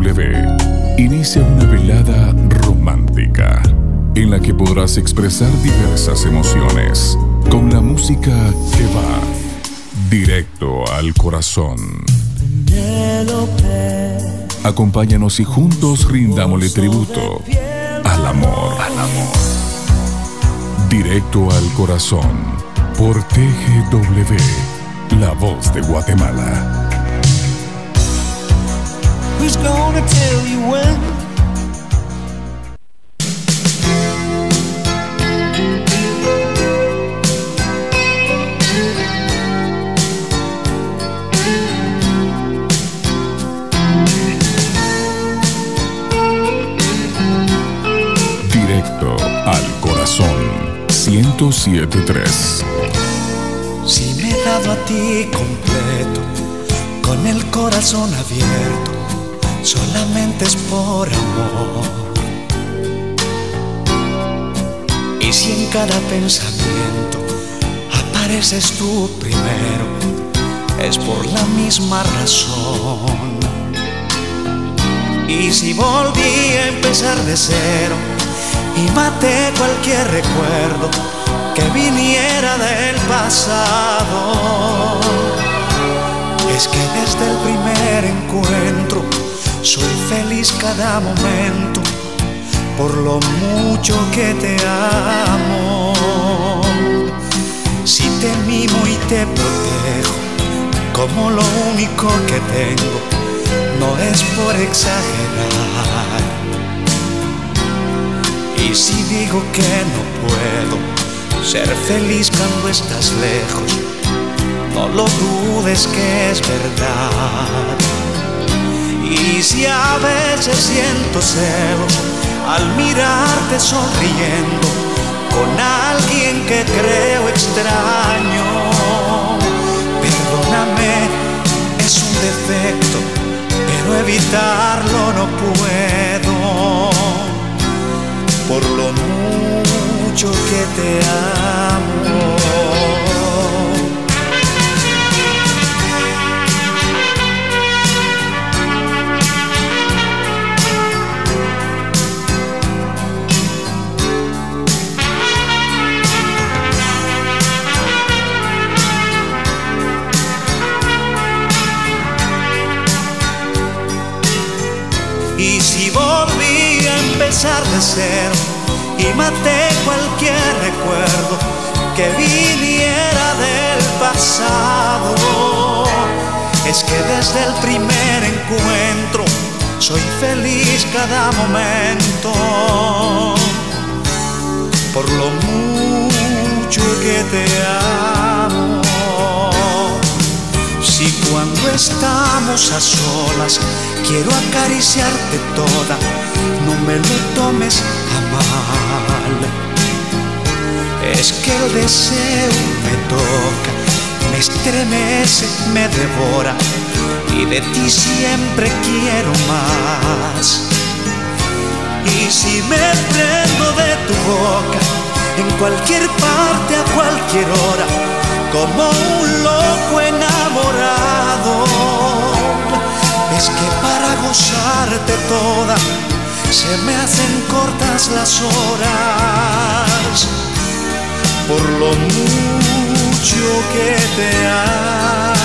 TGW inicia una velada romántica en la que podrás expresar diversas emociones con la música que va directo al corazón. Acompáñanos y juntos rindámosle tributo al amor. Al amor. Directo al corazón por TGW, la voz de Guatemala. Who's gonna tell you when? Directo al corazón 1073. Si me he dado a ti completo, con el corazón abierto solamente es por amor. Y si en cada pensamiento apareces tú primero, es por la misma razón. Y si volví a empezar de cero y maté cualquier recuerdo que viniera del pasado, es que desde el primer encuentro soy feliz cada momento por lo mucho que te amo. Si te mimo y te protejo como lo único que tengo, no es por exagerar. Y si digo que no puedo ser feliz cuando estás lejos, no lo dudes que es verdad. Y si a veces siento celos al mirarte sonriendo con alguien que creo extraño, perdóname, es un defecto, pero evitarlo no puedo, por lo mucho que te amo. Y maté cualquier recuerdo que viniera del pasado. Es que desde el primer encuentro soy feliz cada momento por lo mucho que te amo. Si cuando estamos a solas quiero acariciarte toda no me lo tomes a mal. Es que el deseo me toca, me estremece, me devora y de ti siempre quiero más. Y si me prendo de tu boca, en cualquier parte, a cualquier hora, como un loco gozarte toda, se me hacen cortas las horas por lo mucho que te amo.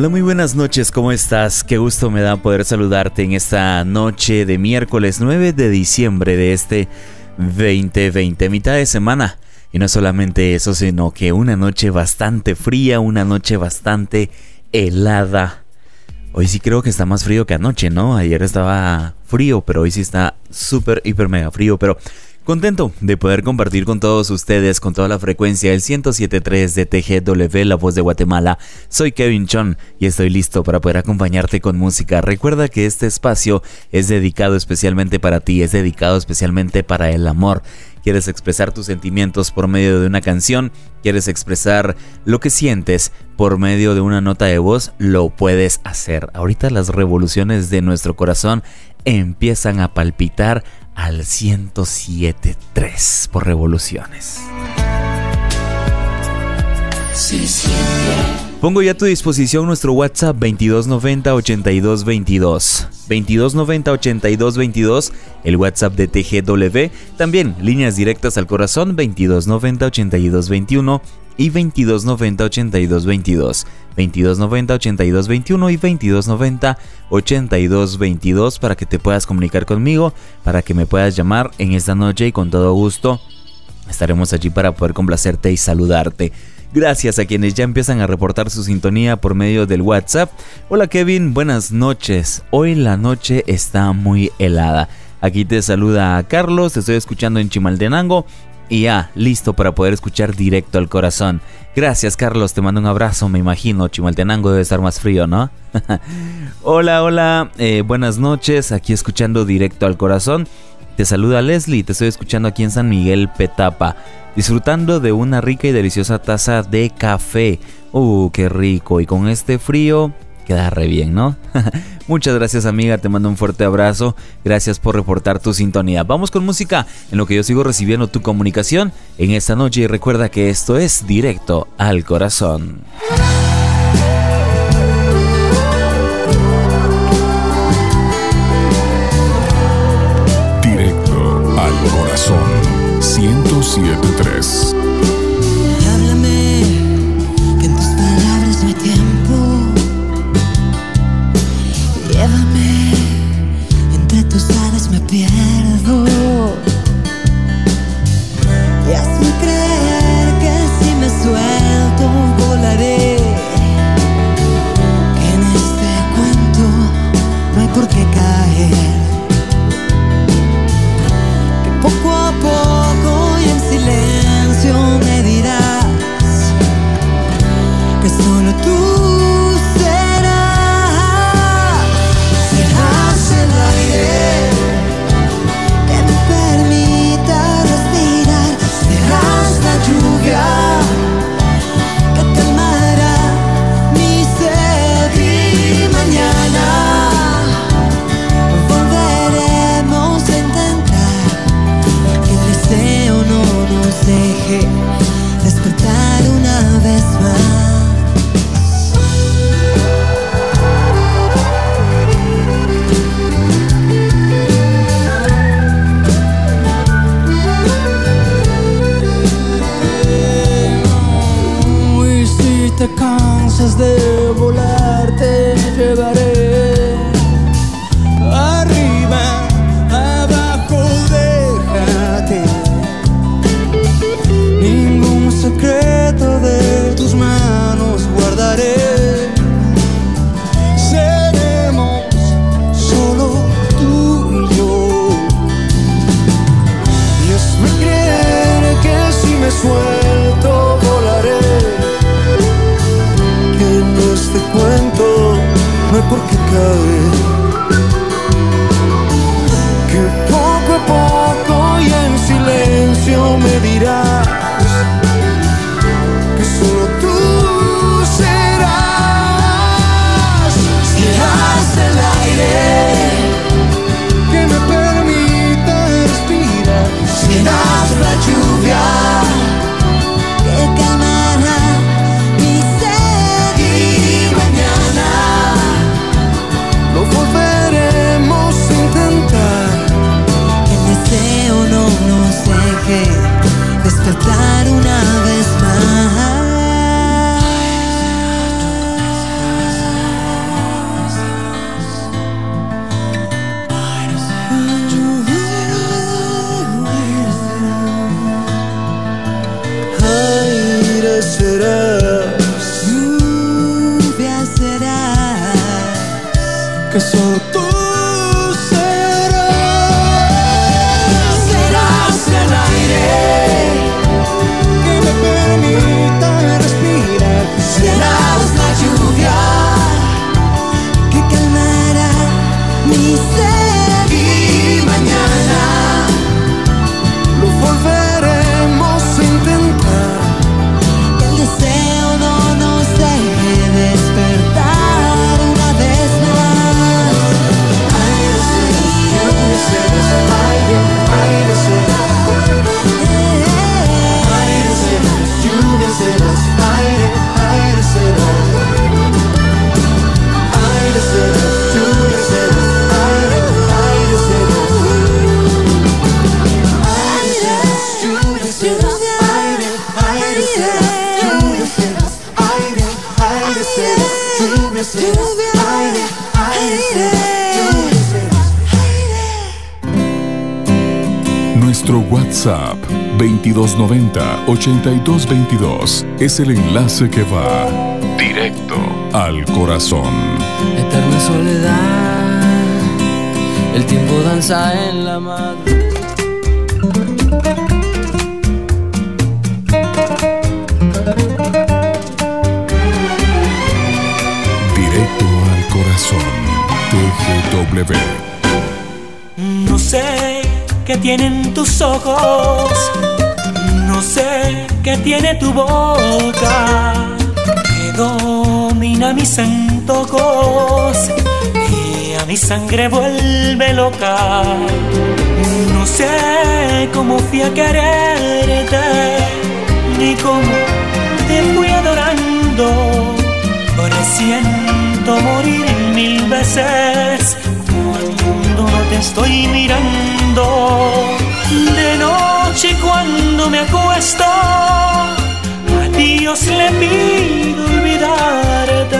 Hola, muy buenas noches, ¿cómo estás? Qué gusto me da poder saludarte en esta noche de miércoles 9 de diciembre de este 2020, mitad de semana. Y no solamente eso, sino que una noche bastante fría, una noche bastante helada. Hoy sí creo que está más frío que anoche, ¿no? Ayer estaba frío, pero hoy sí está súper, hiper, mega frío. Pero Contento de poder compartir con todos ustedes con toda la frecuencia el 1073 de TGW, la voz de Guatemala. Soy Kevin Chon y estoy listo para poder acompañarte con música. Recuerda que este espacio es dedicado especialmente para ti, es dedicado especialmente para el amor. ¿Quieres expresar tus sentimientos por medio de una canción? quieres expresar lo que sientes por medio de una nota de voz, lo puedes hacer. Ahorita las revoluciones de nuestro corazón empiezan a palpitar al 107.3 por revoluciones. Pongo ya a tu disposición nuestro WhatsApp 2290 8222. 2290 8222, el WhatsApp de TGW. También líneas directas al corazón 2290 8221 y 2290 8222. 2290 8221 y 2290 8222 para que te puedas comunicar conmigo, para que me puedas llamar en esta noche y con todo gusto estaremos allí para poder complacerte y saludarte. Gracias a quienes ya empiezan a reportar su sintonía por medio del WhatsApp. Hola Kevin, buenas noches. Hoy la noche está muy helada. Aquí te saluda Carlos, te estoy escuchando en Chimaltenango y ya, listo para poder escuchar directo al corazón. Gracias Carlos, te mando un abrazo, me imagino, Chimaltenango debe estar más frío, ¿no? hola, hola, eh, buenas noches, aquí escuchando directo al corazón. Te saluda Leslie, te estoy escuchando aquí en San Miguel Petapa disfrutando de una rica y deliciosa taza de café. Uh, qué rico. Y con este frío queda re bien, ¿no? Muchas gracias amiga, te mando un fuerte abrazo. Gracias por reportar tu sintonía. Vamos con música en lo que yo sigo recibiendo tu comunicación en esta noche y recuerda que esto es directo al corazón. Directo al corazón. 1073. 8222 es el enlace que va directo al corazón. Eterna soledad, el tiempo danza en la madre. Directo al corazón. TGW. No sé qué tienen tus ojos, no sé qué tiene tu boca, que domina mis antojos y a mi sangre vuelve loca. No sé cómo fui a quererte, ni cómo te fui adorando. Presiento morir mil veces cuando no te estoy mirando. De noche cuando me acuesto, a Dios le pido olvidarte.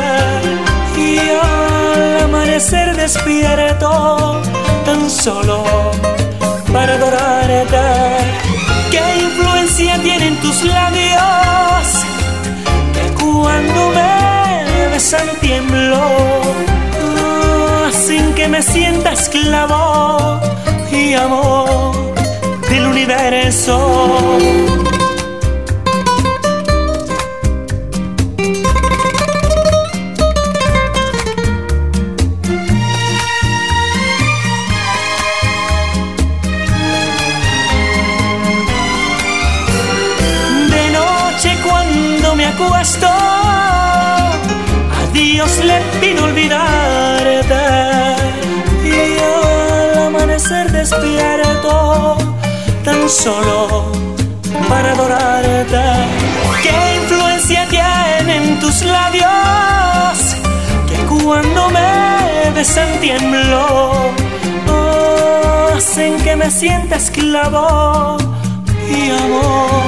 Y al amanecer despierto, tan solo para adorarte. ¿Qué influencia tienen tus labios? que cuando me besan tiemblo, sin que me sienta esclavo y amor cuando me acuesto, a Dios le pido olvidarte. Y al amanecer despierto, tan solo para adorarte. ¿Qué influencia tienen tus labios? Que cuando me besan tiemblo, hacen que me sienta esclavo y amor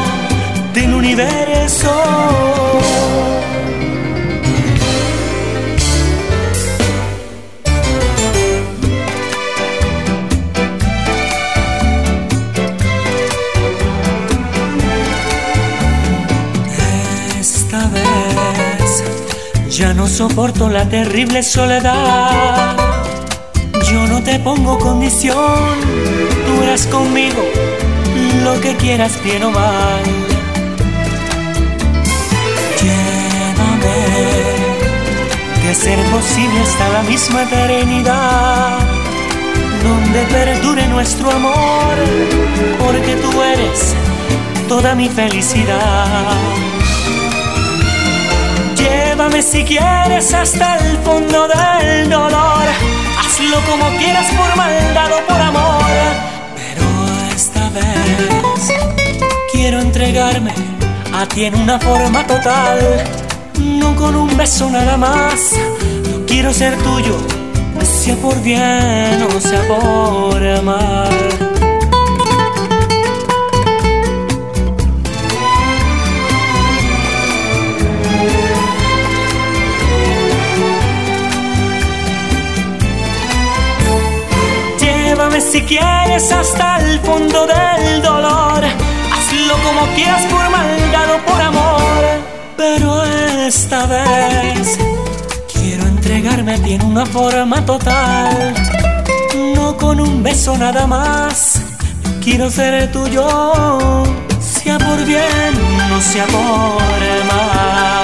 del universo. Soporto la terrible soledad. Yo no te pongo condición, tú eres conmigo lo que quieras, bien o mal. Llévame, de ser posible hasta la misma eternidad, donde perdure nuestro amor, porque tú eres toda mi felicidad. Llévame si quieres hasta el fondo del dolor, hazlo como quieras por maldad o por amor, pero esta vez quiero entregarme a ti en una forma total, no con un beso nada más. Yo quiero ser tuyo, sea por bien o sea por mal. Si quieres hasta el fondo del dolor. Hazlo como quieras por maldad o por amor. Pero esta vez quiero entregarme a ti en una forma total. No con un beso nada más. Quiero ser tuyo, sea por bien, no sea por mal.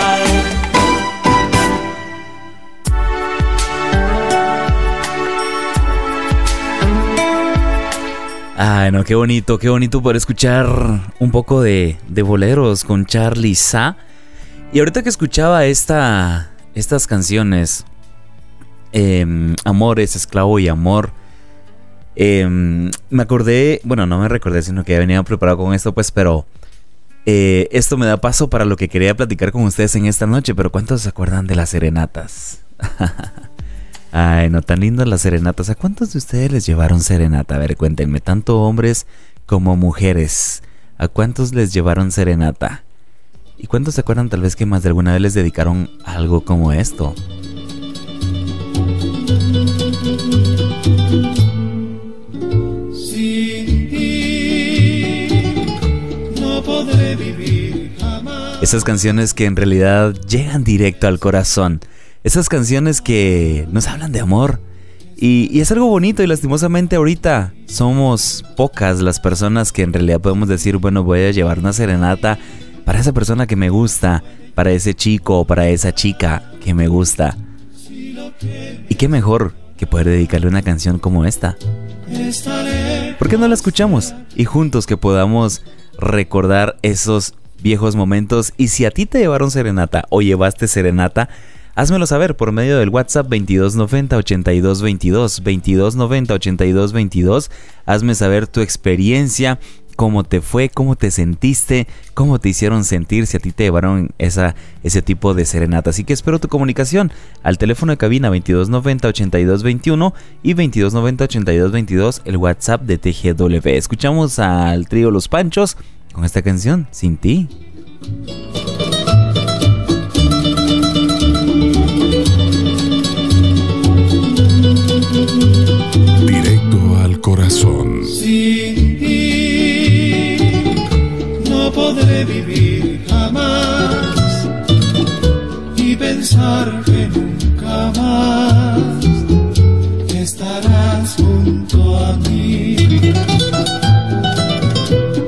Ay, no, qué bonito, qué bonito poder escuchar un poco de, boleros con Charlie Sa. Y ahorita que escuchaba esta, estas canciones, em, Amores, Esclavo y Amor, em, me acordé, bueno, no me recordé, sino que ya venía preparado con esto, pues, pero eh, esto me da paso para lo que quería platicar con ustedes en esta noche, pero ¿cuántos se acuerdan de las serenatas? Ay, no tan lindas las serenatas. ¿A cuántos de ustedes les llevaron serenata? A ver, cuéntenme, tanto hombres como mujeres. ¿A cuántos les llevaron serenata? ¿Y cuántos se acuerdan tal vez que más de alguna vez les dedicaron algo como esto? no podré vivir. Esas canciones que en realidad llegan directo al corazón. Esas canciones que nos hablan de amor. Y, es algo bonito y lastimosamente ahorita somos pocas las personas que en realidad podemos decir, bueno, voy a llevar una serenata para esa persona que me gusta, para ese chico o para esa chica que me gusta. Y qué mejor que poder dedicarle una canción como esta. ¿Por qué no la escuchamos? Y juntos que podamos recordar esos viejos momentos. Y si a ti te llevaron serenata o llevaste serenata, házmelo saber por medio del WhatsApp 2290 8222 2290 8222. Hazme saber tu experiencia, cómo te fue, cómo te sentiste, cómo te hicieron sentir, si a ti te llevaron esa, ese tipo de serenata. Así que espero tu comunicación al teléfono de cabina 2290-8221 y 2290-8222, el WhatsApp de TGW. Escuchamos al trío Los Panchos con esta canción, Sin ti. Directo al corazón. Sin ti no podré vivir jamás y pensar que nunca más estarás junto a mí.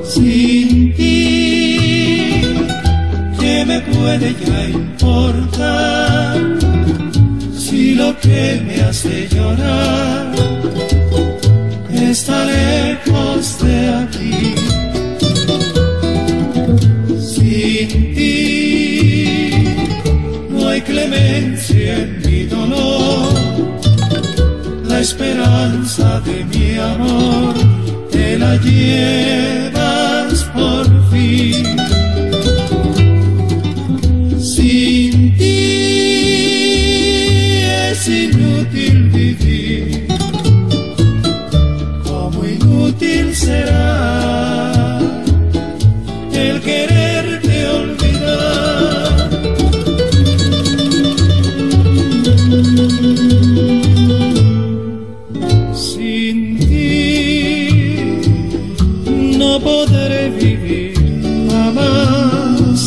Sin ti, ¿qué me puede ya importar? Si lo que me hace llorar está lejos de aquí. Sin ti no hay clemencia en mi dolor. La esperanza de mi amor te la llevas por fin. Será el quererte olvidar. Sin ti no podré vivir jamás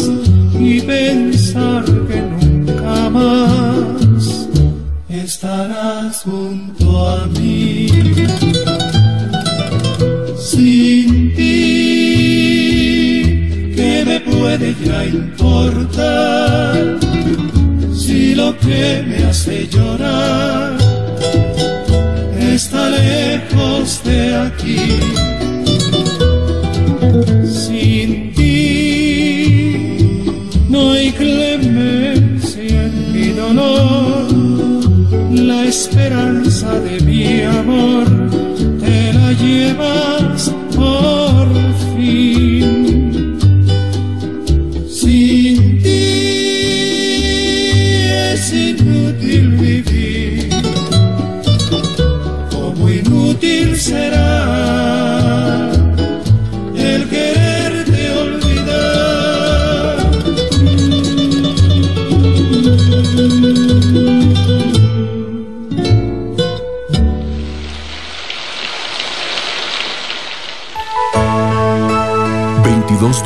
y pensar que nunca más estarás junto a mí. Puede ya importar? Si lo que me hace llorar está lejos de aquí. Sin ti, no hay clemencia en mi dolor. La esperanza de mi amor te la llevas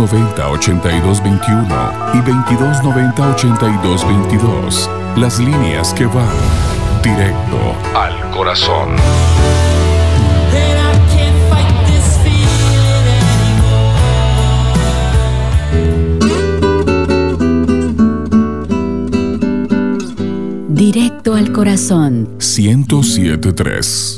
2290-8221 y 2290-8222. Las líneas que van directo al corazón. Directo al corazón. 1073.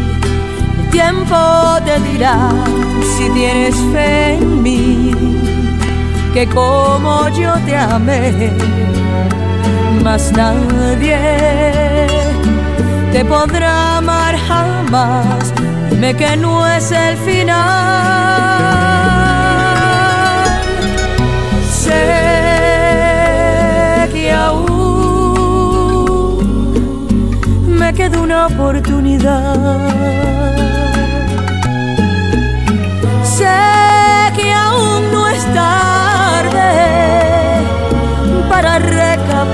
Tiempo te dirá si tienes fe en mí, que como yo te amé más nadie te podrá amar jamás. Dime que no es el final. Sé que aún me queda una oportunidad.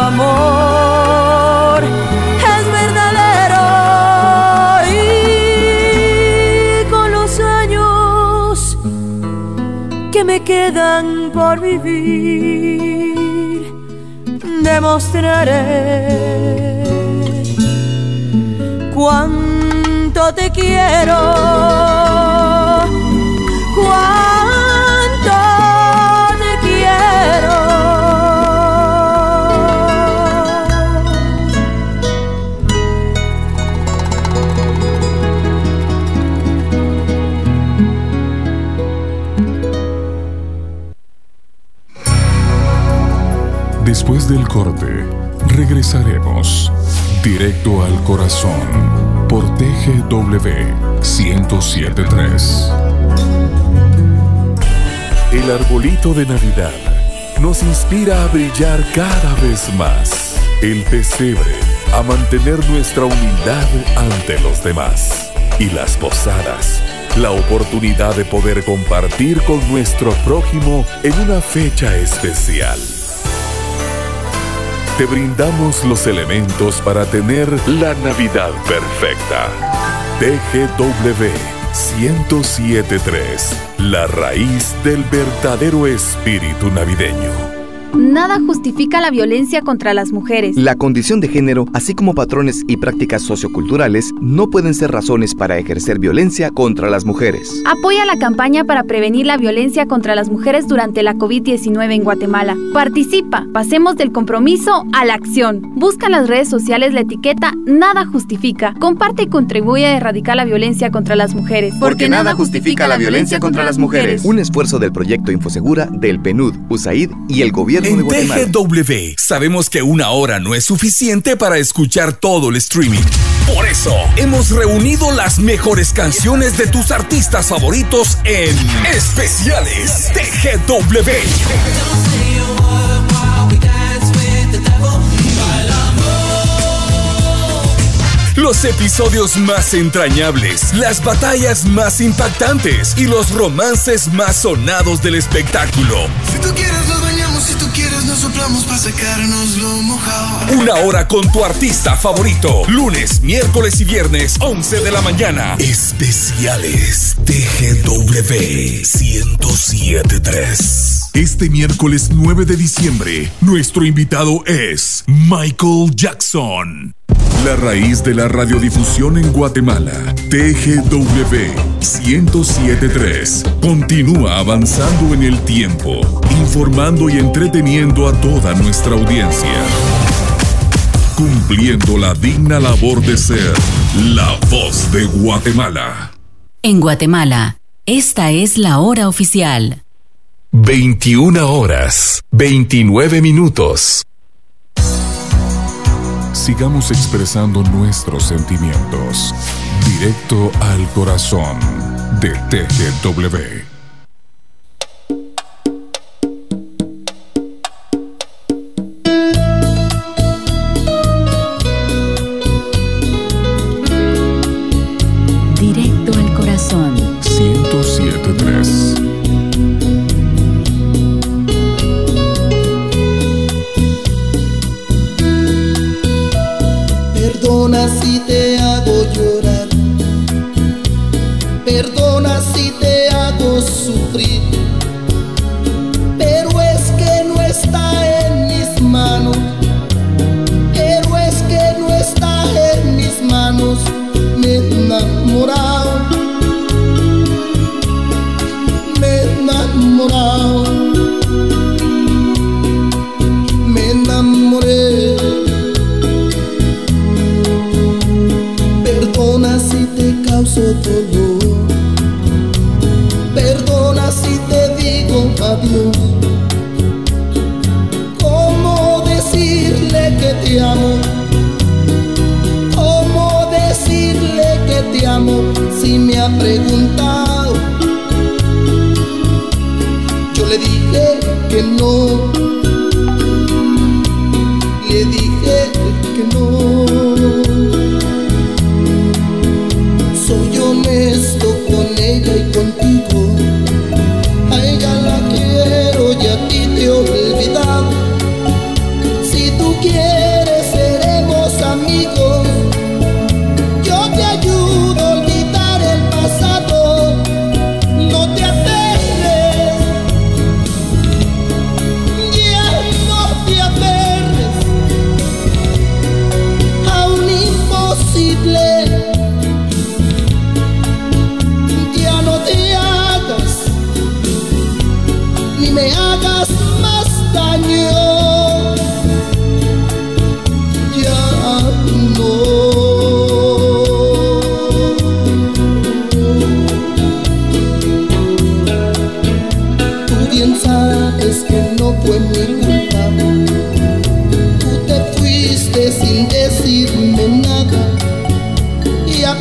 Amor es verdadero y con los años que me quedan por vivir demostraré cuánto te quiero Después directo al corazón por TGW 1073. El arbolito de Navidad nos inspira a brillar cada vez más. El pesebre a mantener nuestra humildad ante los demás. Y las posadas, la oportunidad de poder compartir con nuestro prójimo en una fecha especial te brindamos los elementos para tener la Navidad perfecta. TGW 1073, la raíz del verdadero espíritu navideño. Nada justifica la violencia contra las mujeres. La condición de género, así como patrones y prácticas socioculturales, no pueden ser razones para ejercer violencia contra las mujeres. Apoya la campaña para prevenir la violencia contra las mujeres durante la COVID-19 en Guatemala. Participa, pasemos del compromiso a la acción. Busca en las redes sociales la etiqueta Nada Justifica. Comparte y contribuye a erradicar la violencia contra las mujeres. Porque, nada justifica la violencia contra las mujeres. Un esfuerzo del proyecto Infosegura, del PNUD, USAID y el gobierno de En Guatemala. TGW sabemos que una hora no es suficiente para escuchar todo el streaming. Por eso hemos reunido las mejores canciones de tus artistas favoritos en especiales TGW. Los episodios más entrañables, las batallas más impactantes y los romances más sonados del espectáculo. Si tú quieres nos bañamos, si tú quieres nos soplamos para sacarnos lo mojado. Una hora con tu artista favorito. Lunes, miércoles y viernes, 11 de la mañana. Especiales TGW 1073. Este miércoles 9 de diciembre, nuestro invitado es Michael Jackson. La raíz de la radiodifusión en Guatemala, TGW 1073, continúa avanzando en el tiempo, informando y entreteniendo a toda nuestra audiencia. Cumpliendo la digna labor de ser la voz de Guatemala. En Guatemala, esta es la hora oficial. 21 horas, 29 minutos. Sigamos expresando nuestros sentimientos. Directo al corazón de TGW. Sin decirme nada. Y a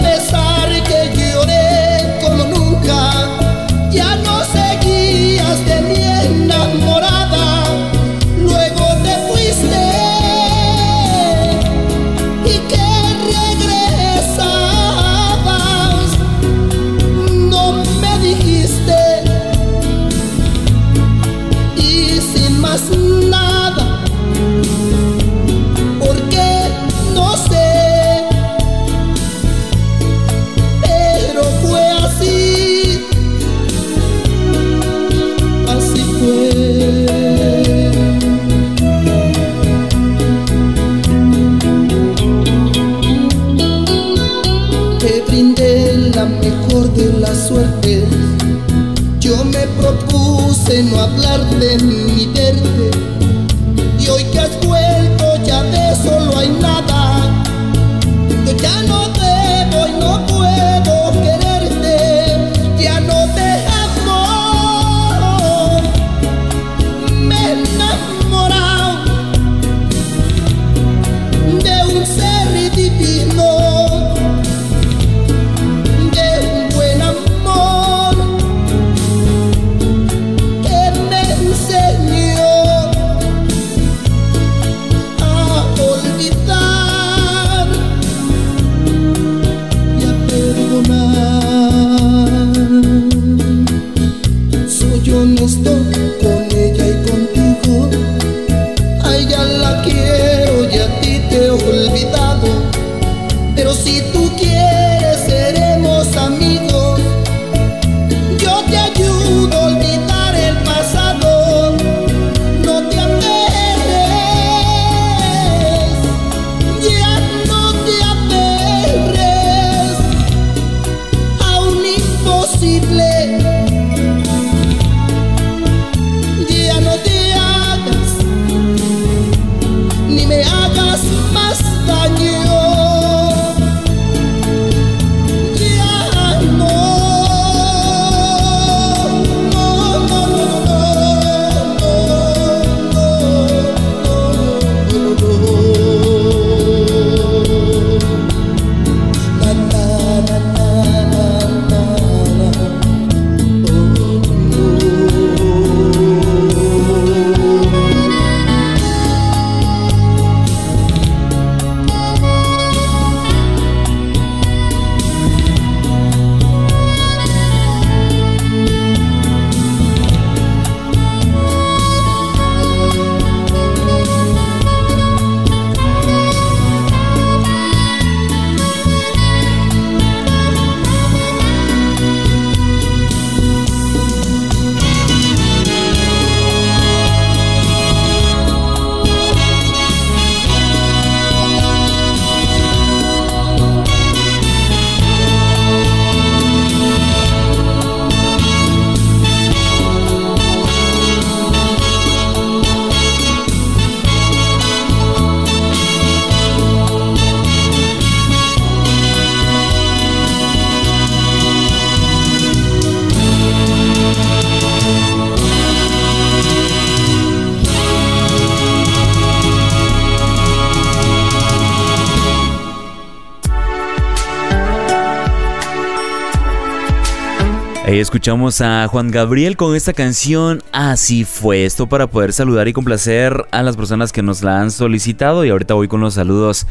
escuchamos a Juan Gabriel con esta canción Así fue. Esto para poder saludar y complacer a las personas que nos la han solicitado. Y ahorita voy con los saludos.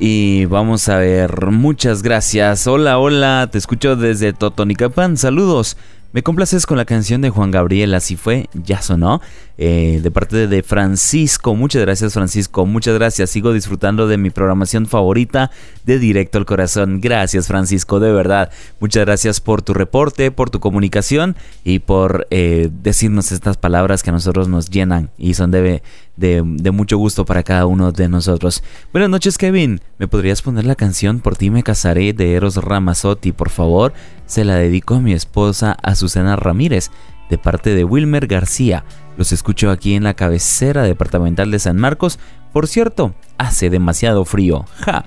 Y vamos a ver, muchas gracias. Hola, hola, te escucho desde Totonicapán. Saludos. Me complaces con la canción de Juan Gabriel, así fue, ya sonó. Eh, de parte de Francisco, muchas gracias Francisco, muchas gracias. Sigo disfrutando de mi programación favorita de Directo al Corazón. Gracias Francisco, de verdad. Muchas gracias por tu reporte, por tu comunicación y por eh, decirnos estas palabras que a nosotros nos llenan y son de, de, mucho gusto para cada uno de nosotros. Buenas noches Kevin, ¿me podrías poner la canción Por ti me casaré de Eros Ramazzotti, por favor? se la dedico a mi esposa Azucena Ramírez, de parte de Wilmer García. Los escucho aquí en la cabecera departamental de San Marcos. Por cierto, hace demasiado frío. ¡Ja!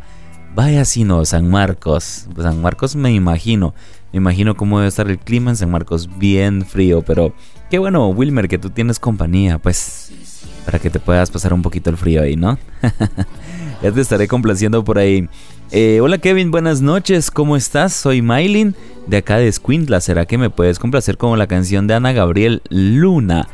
Vaya si no, San Marcos. San Marcos me imagino. Me imagino cómo debe estar el clima en San Marcos. Bien frío, pero qué bueno, Wilmer, que tú tienes compañía, pues, para que te puedas pasar un poquito el frío ahí, ¿no? ya te estaré complaciendo por ahí. Eh, hola Kevin, buenas noches, ¿cómo estás? Soy Maylin de acá de Squintla. ¿Será que me puedes complacer con la canción de Ana Gabriel Luna?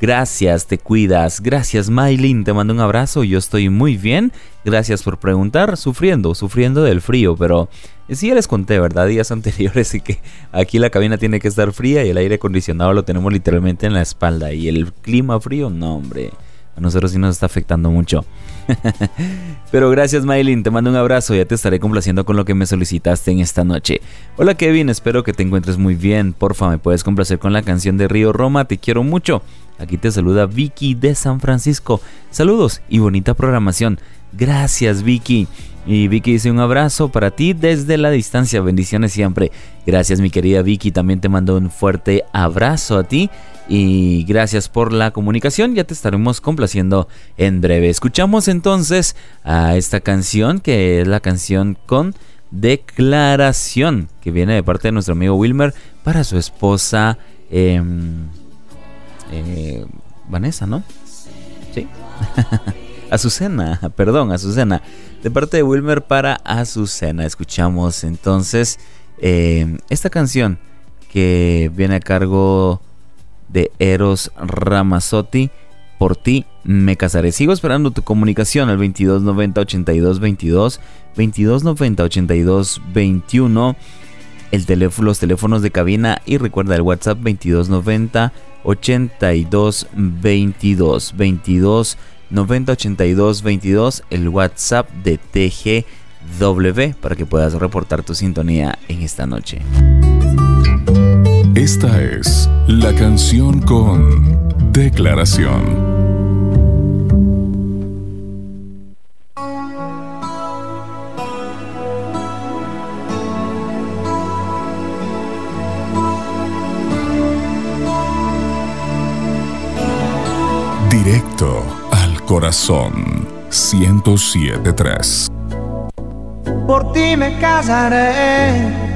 Gracias, te cuidas. Gracias, Maylin. Te mando un abrazo. Yo estoy muy bien. Gracias por preguntar. Sufriendo, sufriendo del frío, pero sí ya les conté, ¿verdad? Días anteriores y que aquí la cabina tiene que estar fría y el aire acondicionado lo tenemos literalmente en la espalda. Y el clima frío, no, hombre. A nosotros sí nos está afectando mucho. Pero gracias Maylin, te mando un abrazo, ya te estaré complaciendo con lo que me solicitaste en esta noche. Hola Kevin, espero que te encuentres muy bien. Porfa, me puedes complacer con la canción de Río Roma, te quiero mucho. Aquí te saluda Vicky de San Francisco. Saludos y bonita programación. Gracias Vicky. Y Vicky dice un abrazo para ti desde la distancia. Bendiciones siempre. Gracias mi querida Vicky. También te mando un fuerte abrazo a ti. Y gracias por la comunicación. Ya te estaremos complaciendo en breve. Escuchamos entonces a esta canción que es la canción con declaración que viene de parte de nuestro amigo Wilmer para su esposa em, eh, Vanessa, ¿no? Sí. Azucena, perdón, Azucena. De parte de Wilmer para Azucena. Escuchamos entonces em, esta canción que viene a cargo Eros Ramazzotti. Por ti me casaré. Sigo esperando tu comunicación al 2290 82 22 2290 82 21 el teléfono, los teléfonos de cabina y recuerda el WhatsApp 2290 82 22 22 90 82 22 el WhatsApp de TGW para que puedas reportar tu sintonía en esta noche. Esta es la canción con declaración. Directo al corazón 1073. Por ti me casaré,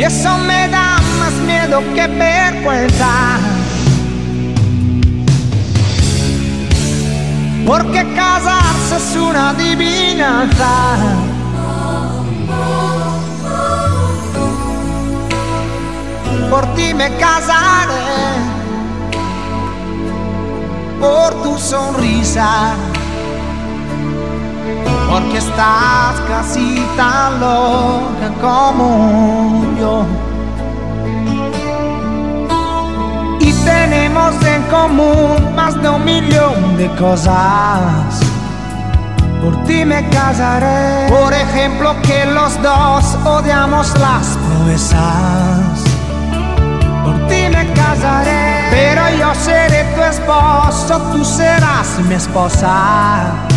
Y eso me da más miedo que vergüenza. Porque casarse es una adivinanza. Por ti me casaré por tu sonrisa, porque estás casi tan loca como yo. Y tenemos en común más de un millón de cosas. Por ti me casaré. Por ejemplo, que los dos odiamos las proezas. Por ti me casaré pero yo seré tu esposo, tú serás mi esposa.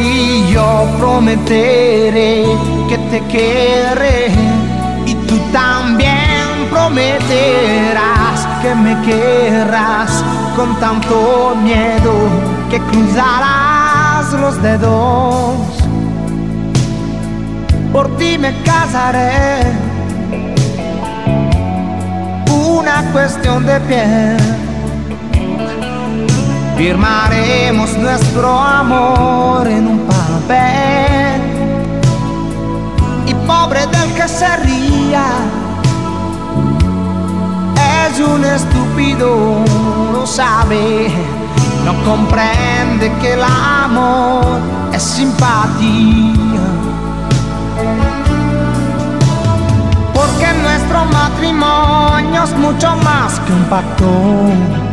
Y yo prometeré que te querré y tú también prometerás que me querrás con tanto miedo que cruzarás los dedos. Por ti me casaré una cuestión de piel. Firmaremos nuestro amor en un papel. Y pobre del que se ría, es un estúpido, no sabe, no comprende que el amor es simpatía porque nuestro matrimonio es mucho más que un pacto.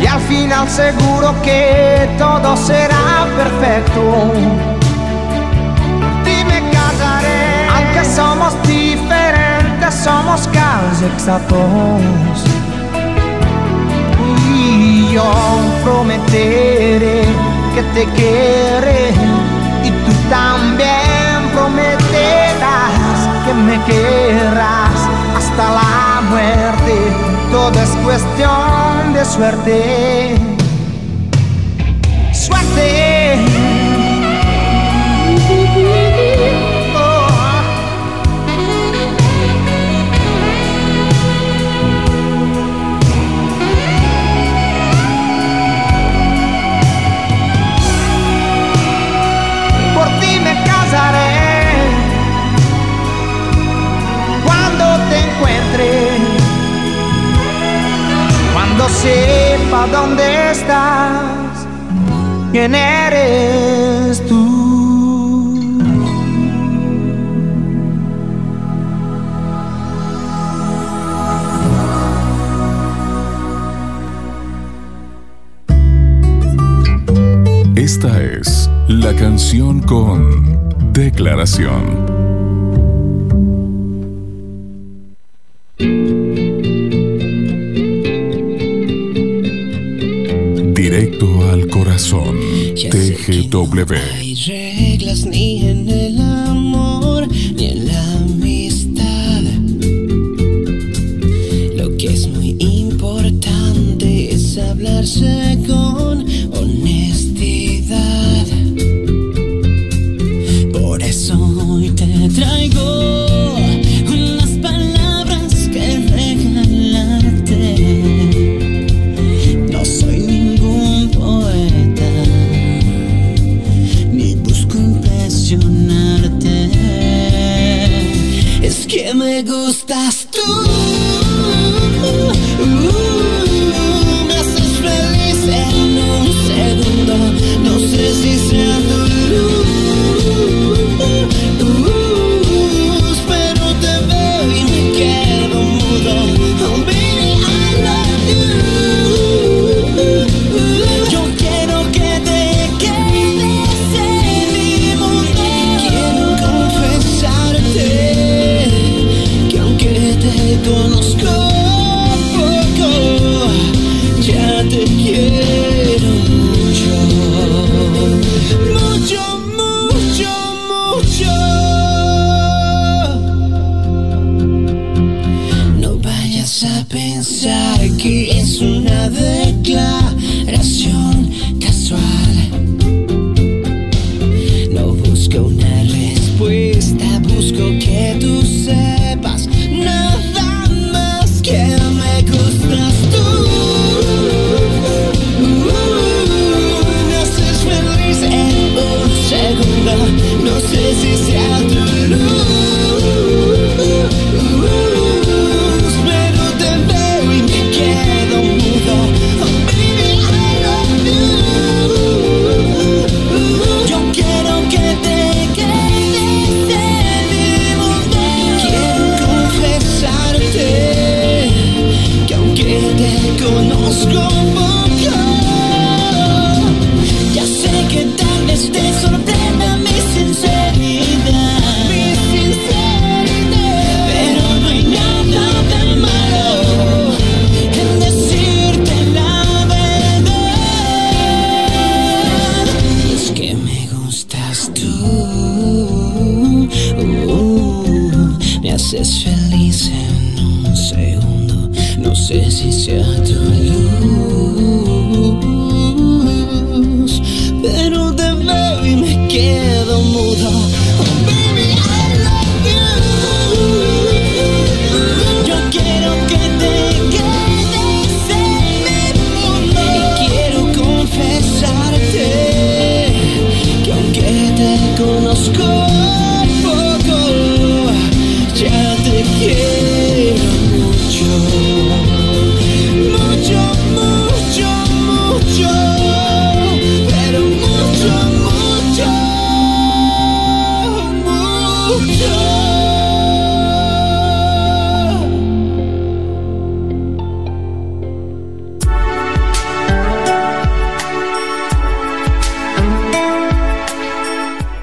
Y al final seguro que todo será perfecto. Por ti me casaré, aunque somos diferentes, somos casi exactos. Y yo prometeré que te querré y tú también prometerás que me querrás hasta la muerte. Todo es cuestión de suerte. Sepa dónde estás quién eres tú. Esta es la canción con declaración. Corazón. TGW. No hay reglas ni en el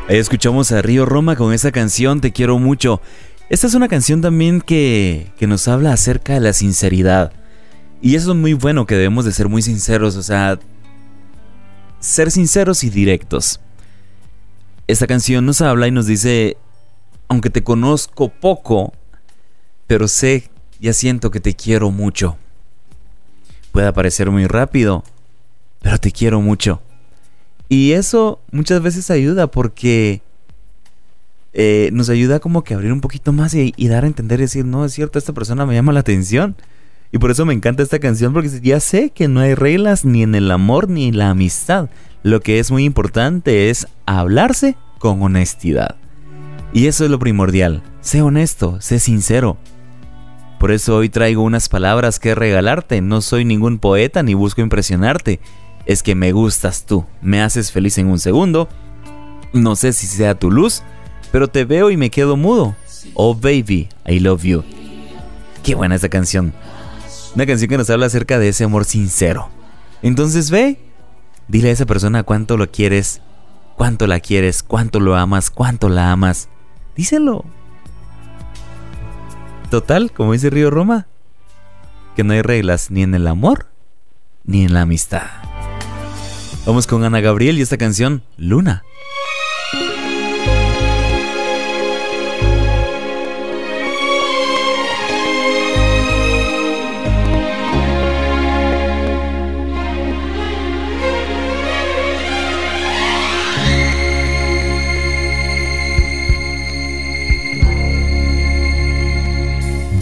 Ahí escuchamos a Río Roma con esa canción Te quiero mucho. Esta es una canción también que, que nos habla acerca de la sinceridad. Y eso es muy bueno, que debemos de ser muy sinceros, o sea, ser sinceros y directos. Esta canción nos habla y nos dice, aunque te conozco poco, pero sé, ya siento que te quiero mucho. Puede parecer muy rápido, pero te quiero mucho. Y eso muchas veces ayuda porque eh, nos ayuda como que abrir un poquito más y, y dar a entender y decir, no, es cierto, esta persona me llama la atención. Y por eso me encanta esta canción porque ya sé que no hay reglas ni en el amor ni en la amistad. Lo que es muy importante es hablarse con honestidad. Y eso es lo primordial. Sé honesto, sé sincero. Por eso hoy traigo unas palabras que regalarte. No soy ningún poeta ni busco impresionarte. Es que me gustas tú, me haces feliz en un segundo. No sé si sea tu luz, pero te veo y me quedo mudo. Oh baby, I love you. Qué buena esta canción. Una canción que nos habla acerca de ese amor sincero. Entonces ve, dile a esa persona cuánto lo quieres, cuánto la quieres, cuánto lo amas, cuánto la amas. Díselo. Total, como dice Río Roma, que no hay reglas ni en el amor ni en la amistad. Vamos con Ana Gabriel y esta canción, Luna.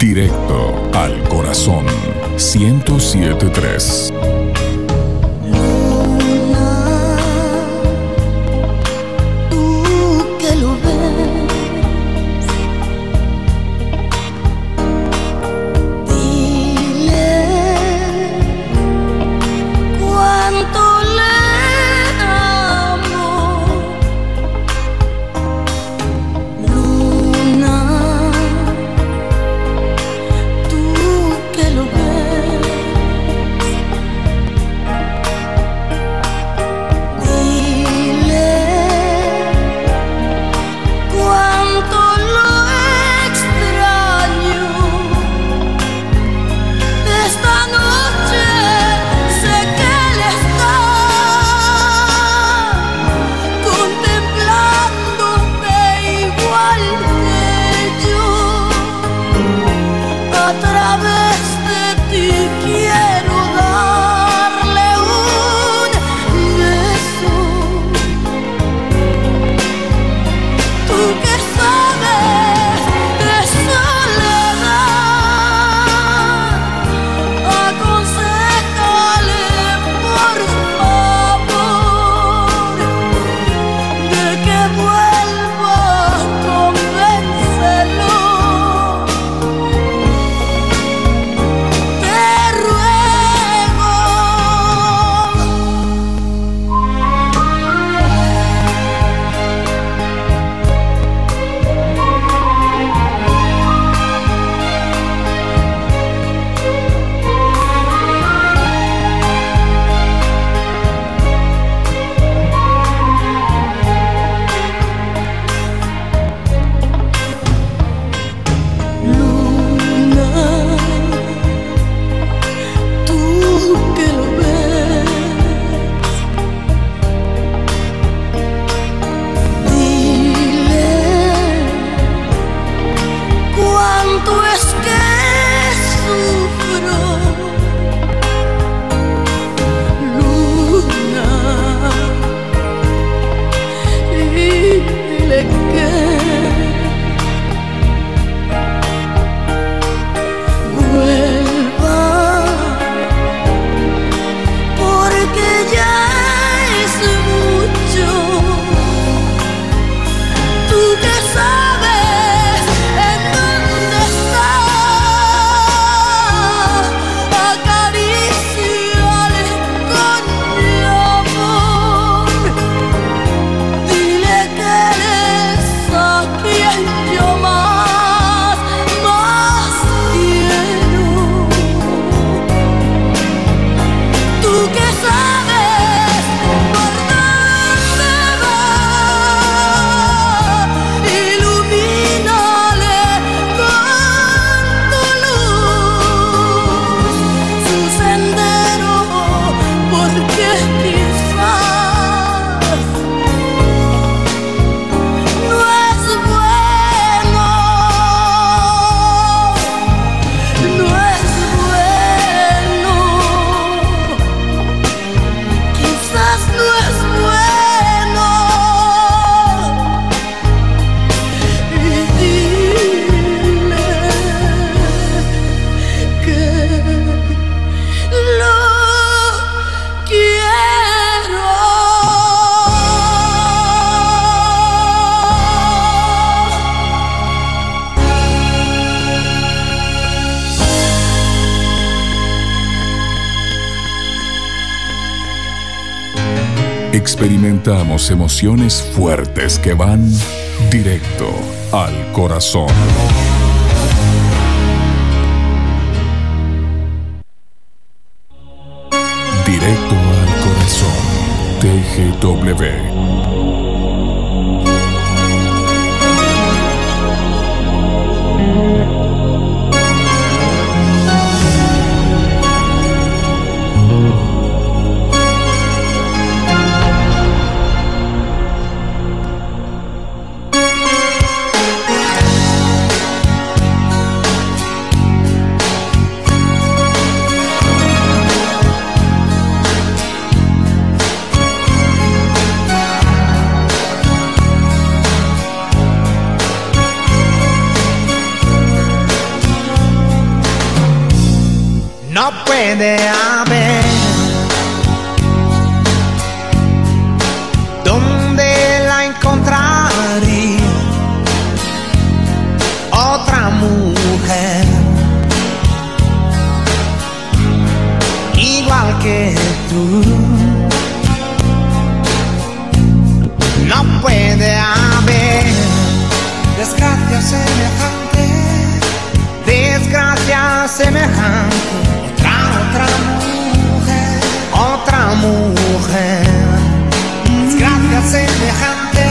Directo al corazón 1073. Emociones fuertes que van directo al corazón. Directo al corazón. TGW. Puede haber desgracia semejante, desgracia semejante otra mujer, otra mujer, desgracia semejante,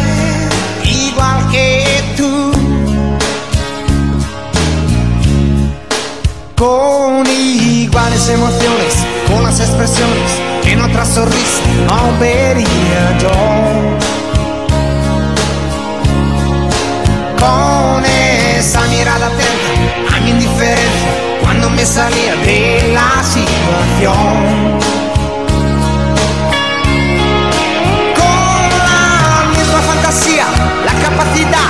igual que tú. Con iguales emociones, con las expresiones que en otra sonrisa no vería yo. Con esa mirada atenta a mi indiferencia cuando me salía de la situación. Con la misma fantasía, la capacidad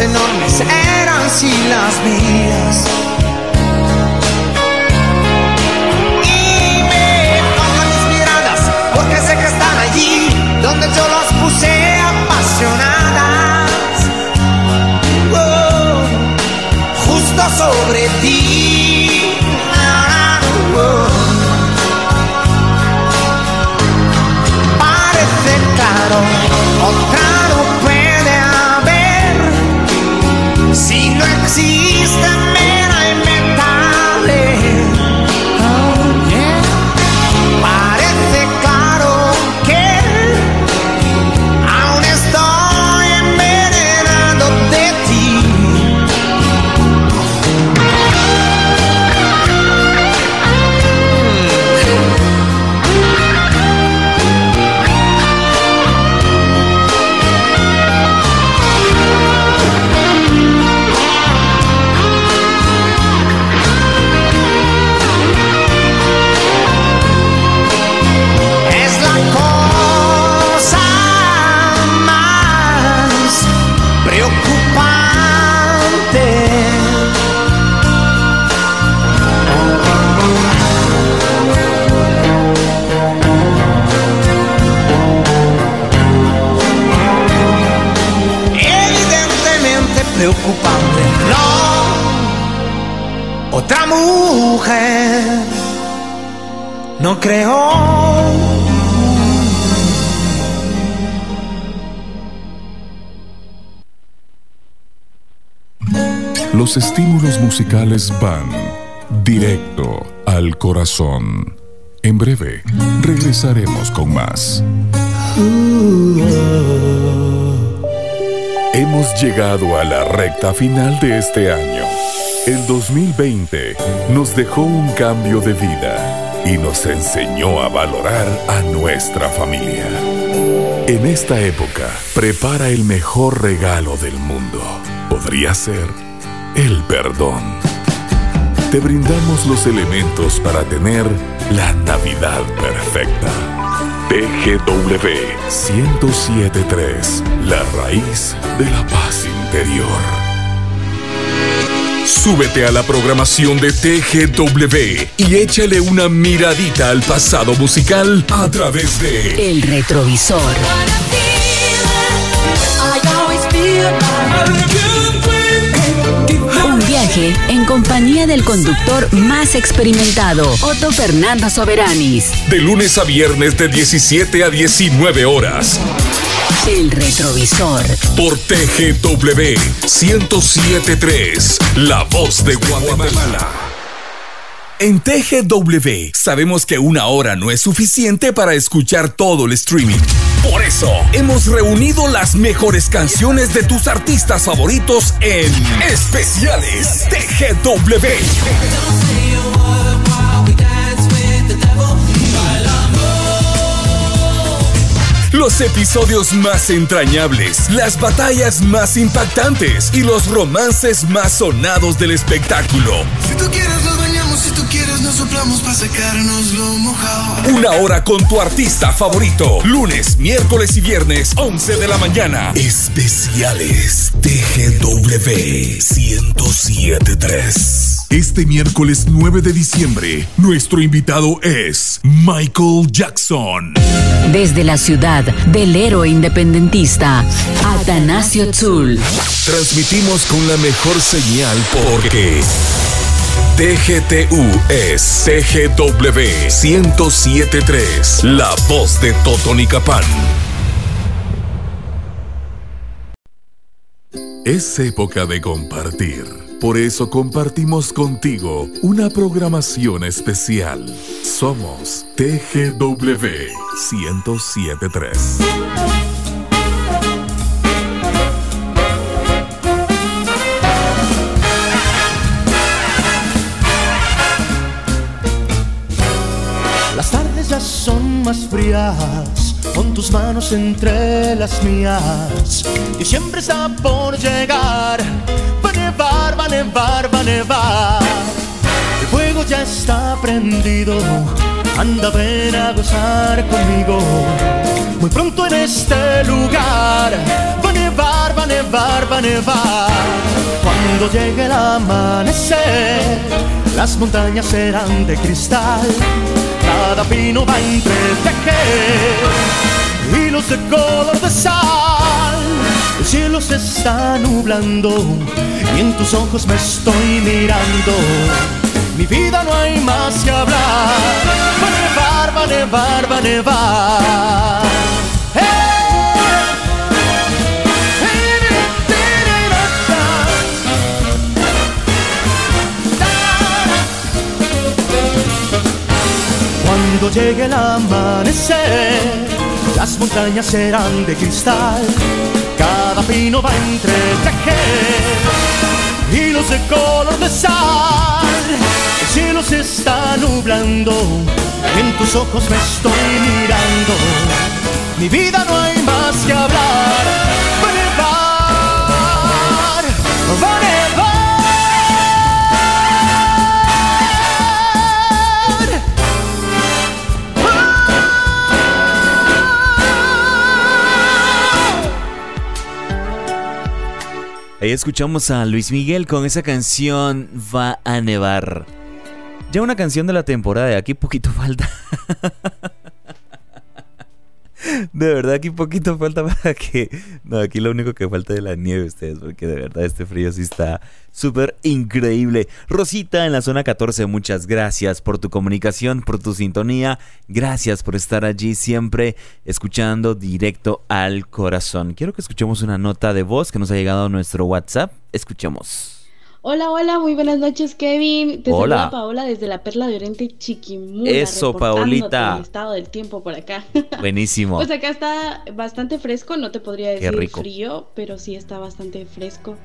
enormes eran si las mías. Los estímulos musicales van directo al corazón. En breve, regresaremos con más. Hemos llegado a la recta final de este año. El 2020 nos dejó un cambio de vida y nos enseñó a valorar a nuestra familia. En esta época, prepara el mejor regalo del mundo. Podría ser el perdón. Te brindamos los elementos para tener la Navidad perfecta. TGW 1073, la raíz de la paz interior. Súbete a la programación de TGW y échale una miradita al pasado musical a través de El retrovisor. Un viaje en compañía del conductor más experimentado, Otto Fernando Soberanis. de lunes a viernes de 17 a 19 horas El retrovisor. por TGW 1073, La Voz de Guatemala. En TGW sabemos que una hora no es suficiente para escuchar todo el streaming. Por eso hemos reunido las mejores canciones de tus artistas favoritos en especiales TGW. Los episodios más entrañables, las batallas más impactantes y los romances más sonados del espectáculo. Si tú quieres nos bañamos, si tú quieres nos soplamos para secarnos lo mojado. Una hora con tu artista favorito. Lunes, miércoles y viernes, 11 de la mañana. Especiales TGW 1073. Este miércoles 9 de diciembre, nuestro invitado es Michael Jackson. Desde la ciudad del héroe independentista, Atanasio Tzul. Transmitimos con la mejor señal porque TGTU es TGW 1073, la voz de Totonicapán. Es época de compartir. Por eso compartimos contigo una programación especial. Somos TGW 1073. Las tardes ya son más frías, con tus manos entre las mías. Diciembre está por llegar, nevar, va a nevar, va a nevar. El fuego ya está prendido, anda ven a gozar conmigo. Muy pronto en este lugar, va a nevar, va a nevar, va a nevar. Cuando llegue el amanecer, las montañas serán de cristal. Cada pino va a entretejer hilos de color de sal. El cielo se está nublando y en tus ojos me estoy mirando. Mi vida no hay más que hablar. Va a nevar, va a nevar, va a nevar. Cuando llegue el amanecer, las montañas serán de cristal. Cada pino va a entretejer hilos de color de sal. El cielo se está nublando, en tus ojos me estoy mirando. Mi vida no hay más que hablar. Ahí escuchamos a Luis Miguel con esa canción Va a nevar. Ya una canción de la temporada, aquí poquito falta. De verdad, aquí poquito falta para que. No, aquí lo único que falta es la nieve, ustedes, porque de verdad este frío sí está súper increíble. Rosita en la zona 14, muchas gracias por tu comunicación, por tu sintonía. Gracias por estar allí siempre escuchando directo al corazón. Quiero que escuchemos una nota de voz que nos ha llegado a nuestro WhatsApp. Escuchemos. Hola, hola, muy buenas noches, Kevin. Te Hola. saluda Paola desde la Perla de Oriente Chiquimula. Eso, Paolita. El estado del tiempo por acá. Buenísimo. Pues acá está bastante fresco, no te podría decir rico. frío, pero sí está bastante fresco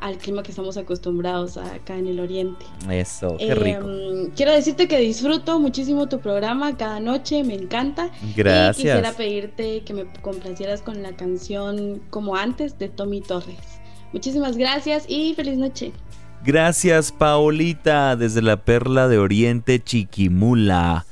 al clima que estamos acostumbrados acá en el Oriente. Eso, qué Eh, rico. quiero decirte que disfruto muchísimo tu programa cada noche, me encanta. Gracias. Y quisiera pedirte que me complacieras con la canción Como antes de Tommy Torres. Muchísimas gracias y feliz noche. Gracias, Paolita, desde la Perla de Oriente, Chiquimula.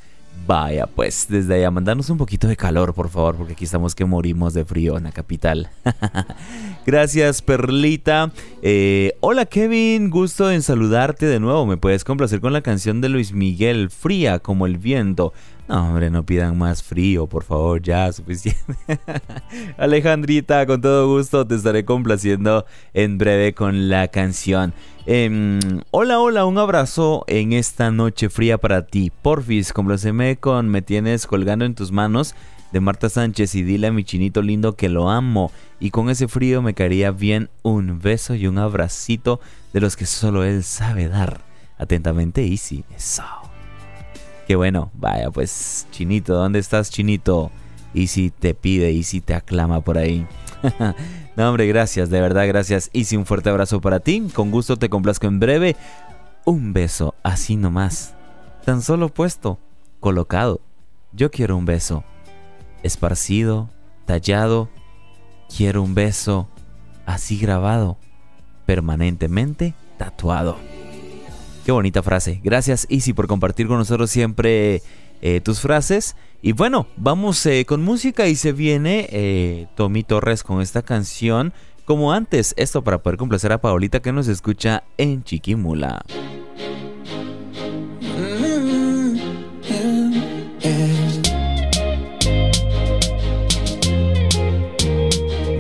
Vaya, pues, desde allá, mandarnos un poquito de calor, por favor, porque aquí estamos que morimos de frío en la capital. Gracias, Perlita. Eh, hola, Kevin, gusto en saludarte de nuevo. ¿Me puedes complacer con la canción de Luis Miguel, Fría como el viento? No, hombre, no pidan más frío, por favor, ya, suficiente. Alejandrita, con todo gusto te estaré complaciendo en breve con la canción. Em, hola, hola, un abrazo en esta noche fría para ti. Porfis, complaceme con Me tienes colgando en tus manos de Marta Sánchez y dile a mi chinito lindo que lo amo. Y con ese frío me caería bien un beso y un abracito de los que solo él sabe dar. Atentamente, Easy. Eso. Qué bueno, vaya pues, Chinito, ¿dónde estás, Chinito? Y si te pide, y si te aclama por ahí. no, hombre, gracias, de verdad, gracias. Y un fuerte abrazo para ti. Con gusto te complazco en breve. Un beso, así nomás. Tan solo puesto, colocado. Yo quiero un beso. Esparcido, tallado. Quiero un beso, así grabado. Permanentemente tatuado. Qué bonita frase. Gracias, Easy, por compartir con nosotros siempre eh, tus frases. Y bueno, vamos eh, con música y se viene eh, Tommy Torres con esta canción. Como antes, esto para poder complacer a Paolita que nos escucha en Chiquimula.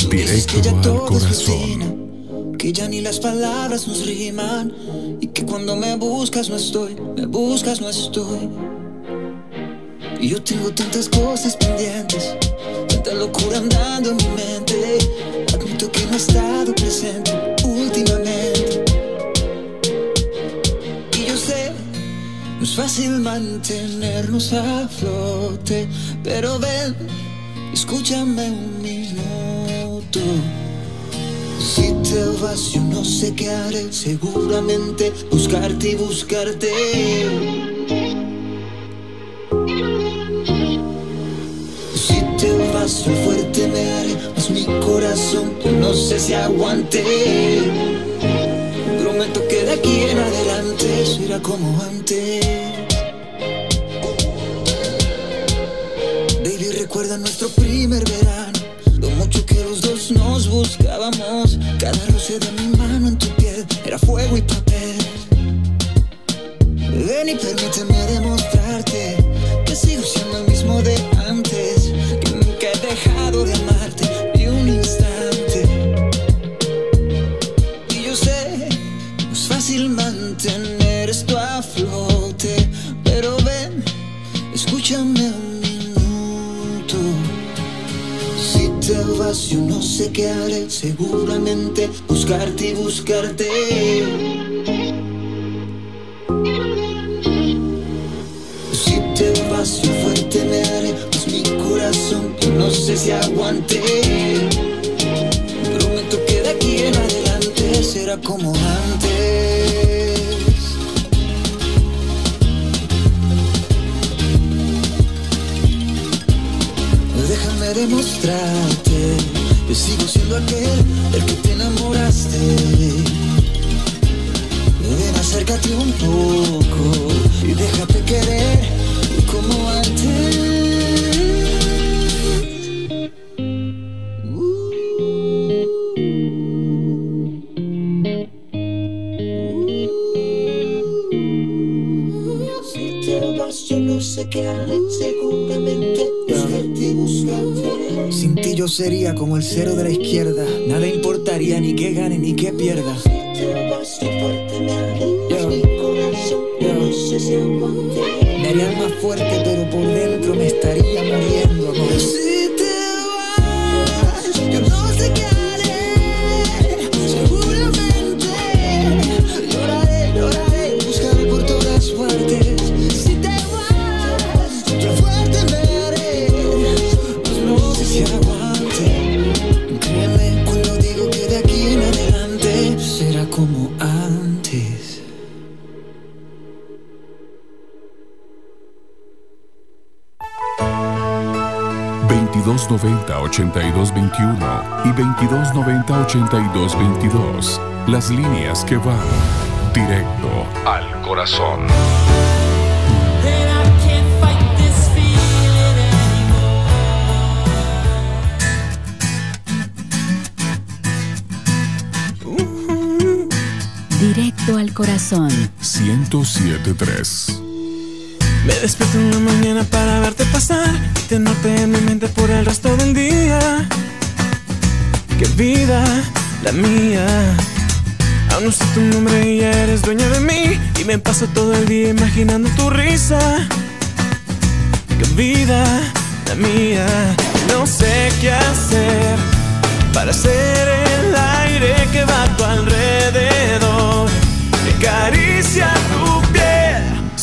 Directo al corazón. Que ya ni las palabras nos riman y que cuando me buscas no estoy, me buscas no estoy. Y yo tengo tantas cosas pendientes, tanta locura andando en mi mente. Admito que no he estado presente últimamente. Y yo sé, no es fácil mantenernos a flote, pero ven, escúchame un minuto. Te vas, yo no sé qué haré. Seguramente buscarte y buscarte. Si te vas, yo fuerte me haré. Mas mi corazón, yo no sé si aguante. Prometo que de aquí en adelante será como antes. Baby, recuerda nuestro primer verano. Los dos nos buscábamos. Cada roce de mi mano en tu piel era fuego y papel. Ven y permíteme demostrarte que sigo siendo el mismo de antes. Que nunca he dejado de amarte yo no sé qué haré. Seguramente buscarte y buscarte. Si te vas, fuerte me haré. Pues mi corazón, no sé si aguante. Prometo que de aquí en adelante será como antes. Déjame demostrarte que sigo siendo aquel del que te enamoraste. Ven, acércate un poco y déjate querer como antes. Sería como el cero de la izquierda. Nada importaría ni que gane ni que pierda. 2290-8221 y 2290-8222. Las líneas que van directo al corazón. Directo al corazón. 1073. Me despierto en la mañana para verte pasar tenerte en mi mente por el resto del día. Qué vida la mía. Aún no sé tu nombre y ya eres dueña de mí. Y me paso todo el día imaginando tu risa. Qué vida la mía. No sé qué hacer para ser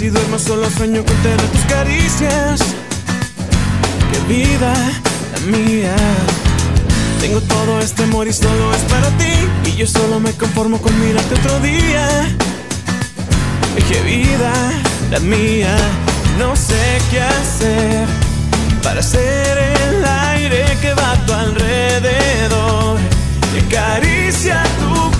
Si duermo solo sueño con tener tus caricias. Qué vida la mía. Tengo todo este amor y solo es para ti. Y yo solo me conformo con mirarte otro día. Qué vida la mía. No sé qué hacer para ser el aire que va a tu alrededor. Que acaricia tu.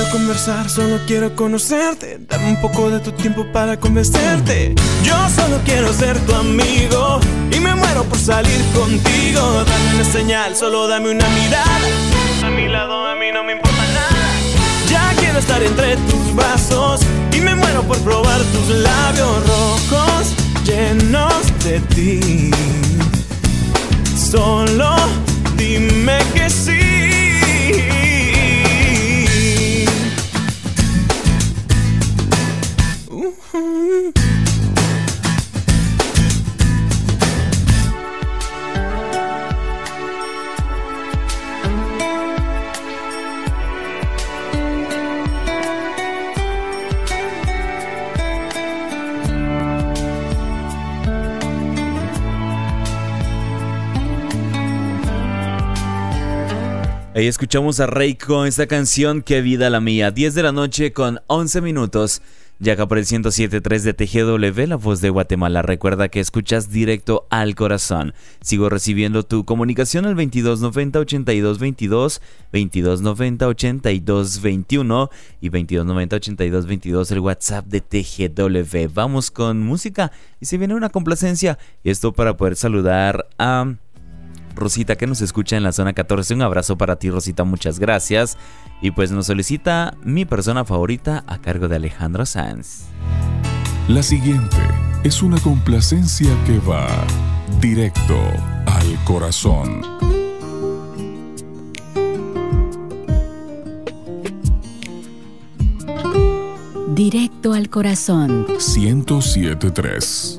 Quiero conversar, solo quiero conocerte. Dame un poco de tu tiempo para convencerte. Yo solo quiero ser tu amigo y me muero por salir contigo. Dame una señal, solo dame una mirada. A mi lado, a mí no me importa nada. Ya quiero estar entre tus brazos y me muero por probar tus labios rojos llenos de ti. Solo dime que sí. Ahí escuchamos a Rey con esta canción Qué vida la mía. 10 de la noche con 11 minutos. Ya acá por el 107.3 de TGW, la voz de Guatemala. Recuerda que escuchas directo al corazón. Sigo recibiendo tu comunicación al 2290-8222, 2290-8221 y 2290-8222 el WhatsApp de TGW. Vamos con música y se viene una complacencia. Esto para poder saludar a... Rosita que nos escucha en la zona 14. Un abrazo para ti, Rosita, muchas gracias. Y pues nos solicita mi persona favorita a cargo de Alejandro Sanz. La siguiente es una complacencia que va directo al corazón. Directo al corazón. 1073.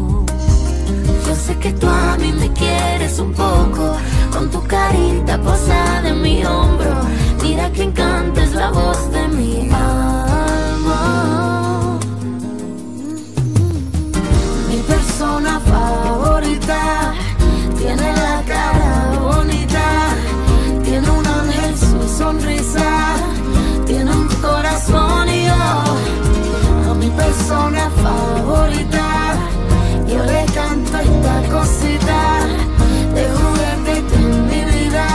Yo sé que tú a mí me quieres un poco, con tu carita posada en mi hombro. Mira que encanta es la voz de mi alma. Mi persona favorita tiene la cara bonita, tiene un ángel su sonrisa, tiene un corazón y yo a mi persona favorita tanta cosita de juguete en mi vida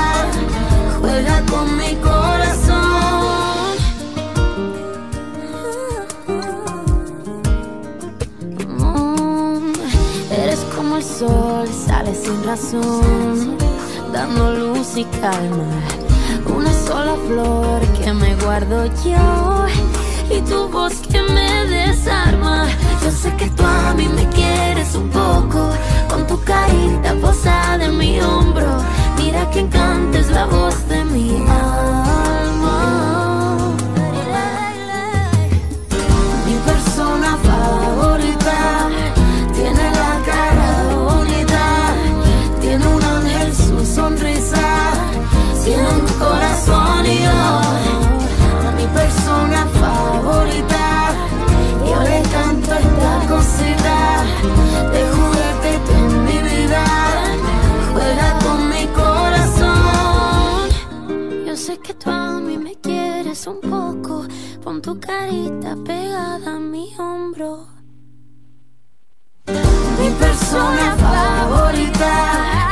juega con mi corazón. Mm, eres como el sol, sale sin razón, dando luz y calma. Una sola flor que me guardo yo y tu voz que me desarma. Yo sé que tú a mí me quieres un poco con tu carita posada en mi hombro. Mira que encantes la voz de mi alma. Pon tu carita pegada a mi hombro. Mi persona favorita.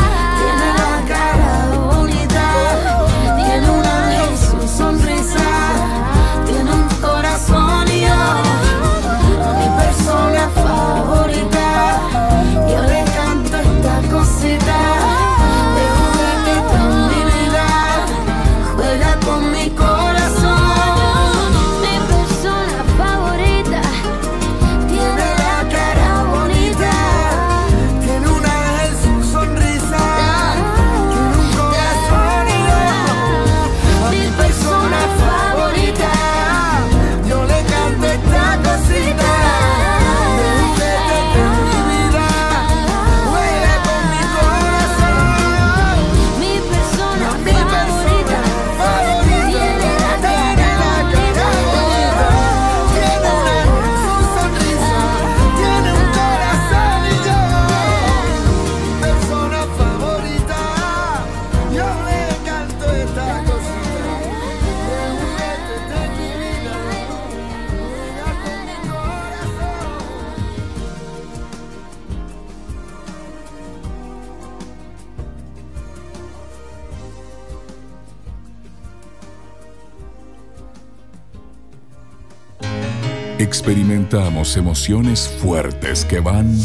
emociones fuertes que van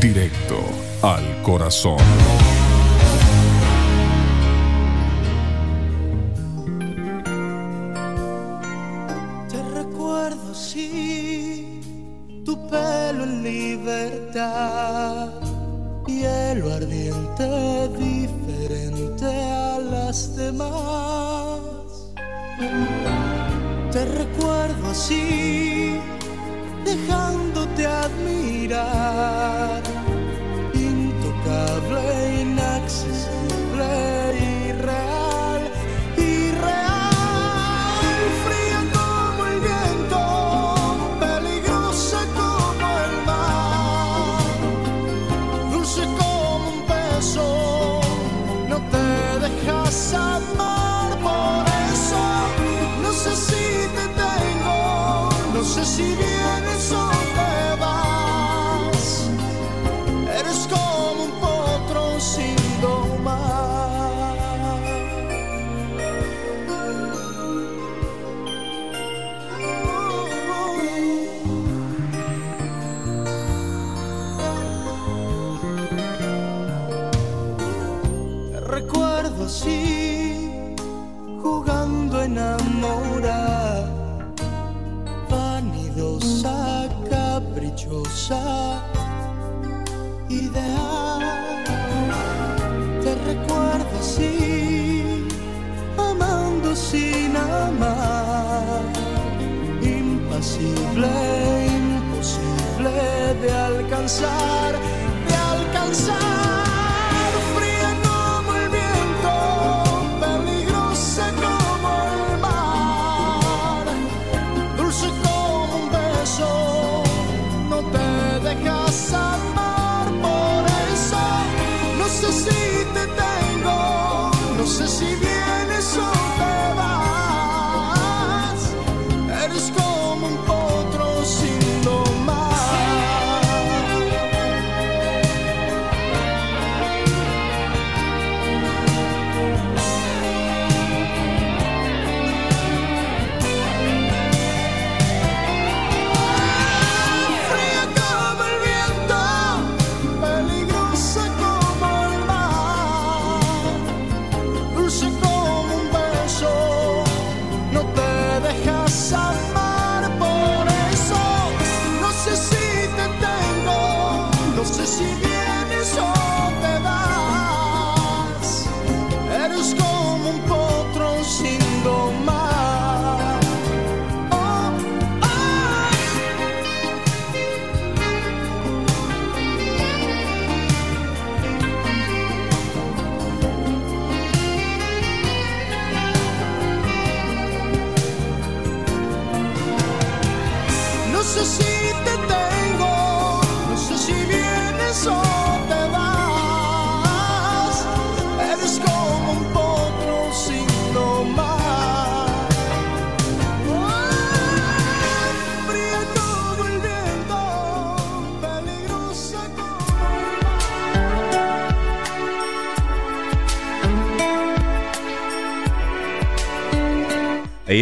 directo al corazón. Te recuerdo, sí, tu pelo en libertad, hielo ardiente diferente a las demás. Te recuerdo así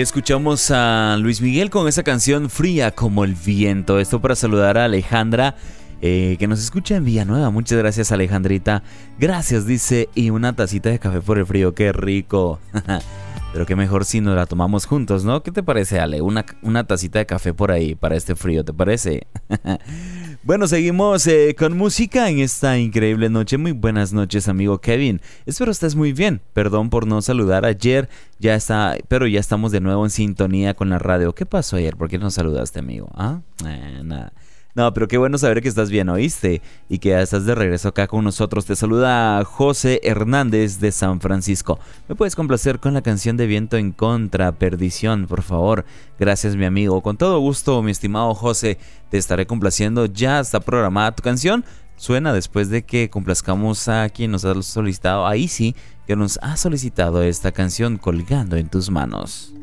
escuchamos a Luis Miguel con esa canción fría como el viento. Esto para saludar a Alejandra, eh, que nos escucha en Villanueva. Muchas gracias, Alejandrita. Gracias, dice. Y una tacita de café por el frío. Qué rico. Pero qué mejor si nos la tomamos juntos, ¿no? ¿Qué te parece, Ale? Una, una tacita de café por ahí para este frío, ¿te parece? bueno, seguimos eh, con música en esta increíble noche. Muy buenas noches, amigo Kevin. Espero estés muy bien. Perdón por no saludar ayer. Ya está, pero ya estamos de nuevo en sintonía con la radio. ¿Qué pasó ayer? ¿Por qué no saludaste, amigo? ¿Ah? Eh, nada. No, pero qué bueno saber que estás bien, ¿oíste? Y que ya estás de regreso acá con nosotros. Te saluda José Hernández de San Francisco. ¿Me puedes complacer con la canción de Viento en Contra, Perdición, por favor? Gracias, mi amigo. Con todo gusto, mi estimado José, te estaré complaciendo. Ya está programada tu canción. Suena después de que complazcamos a quien nos ha solicitado, ahí sí, que nos ha solicitado esta canción colgando en tus manos.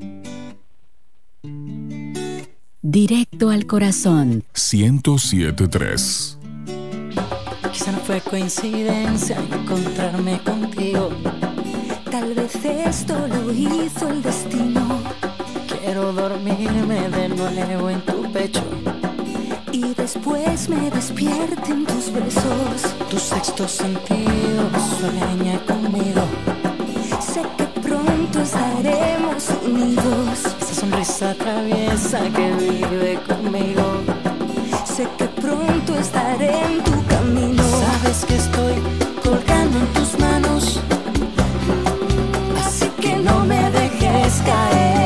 Directo al corazón. 1073. Quizá no fue coincidencia encontrarme contigo. Tal vez esto lo hizo el destino. Quiero dormirme de nuevo en tu pecho. Y después me despierten tus besos. Tu sexto sentido sueña conmigo. Sé que pronto estaremos unidos. Esa sonrisa traviesa que vive conmigo. Sé que pronto estaré en tu camino. Sabes que estoy colgando en tus manos. Así que no me dejes caer.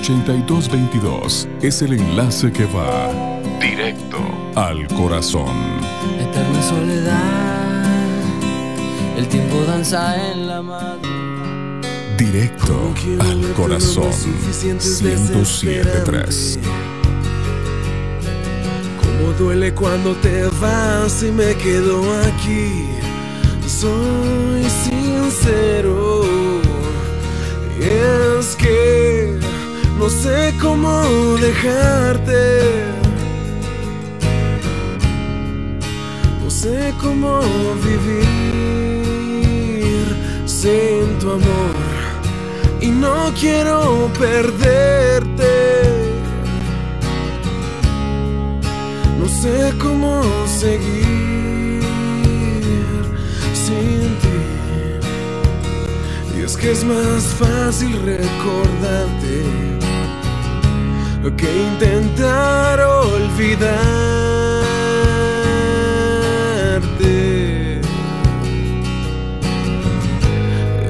2290-8222 es el enlace que va directo al corazón. Eterna soledad, el tiempo danza en la madre. Directo al corazón. 1073. Cómo duele cuando te vas y me quedo aquí. Soy sincero. Es que sé cómo dejarte. No sé cómo vivir sin tu amor. Y no quiero perderte. No sé cómo seguir sin ti. Y es que es más fácil recordarte que intentar olvidarte.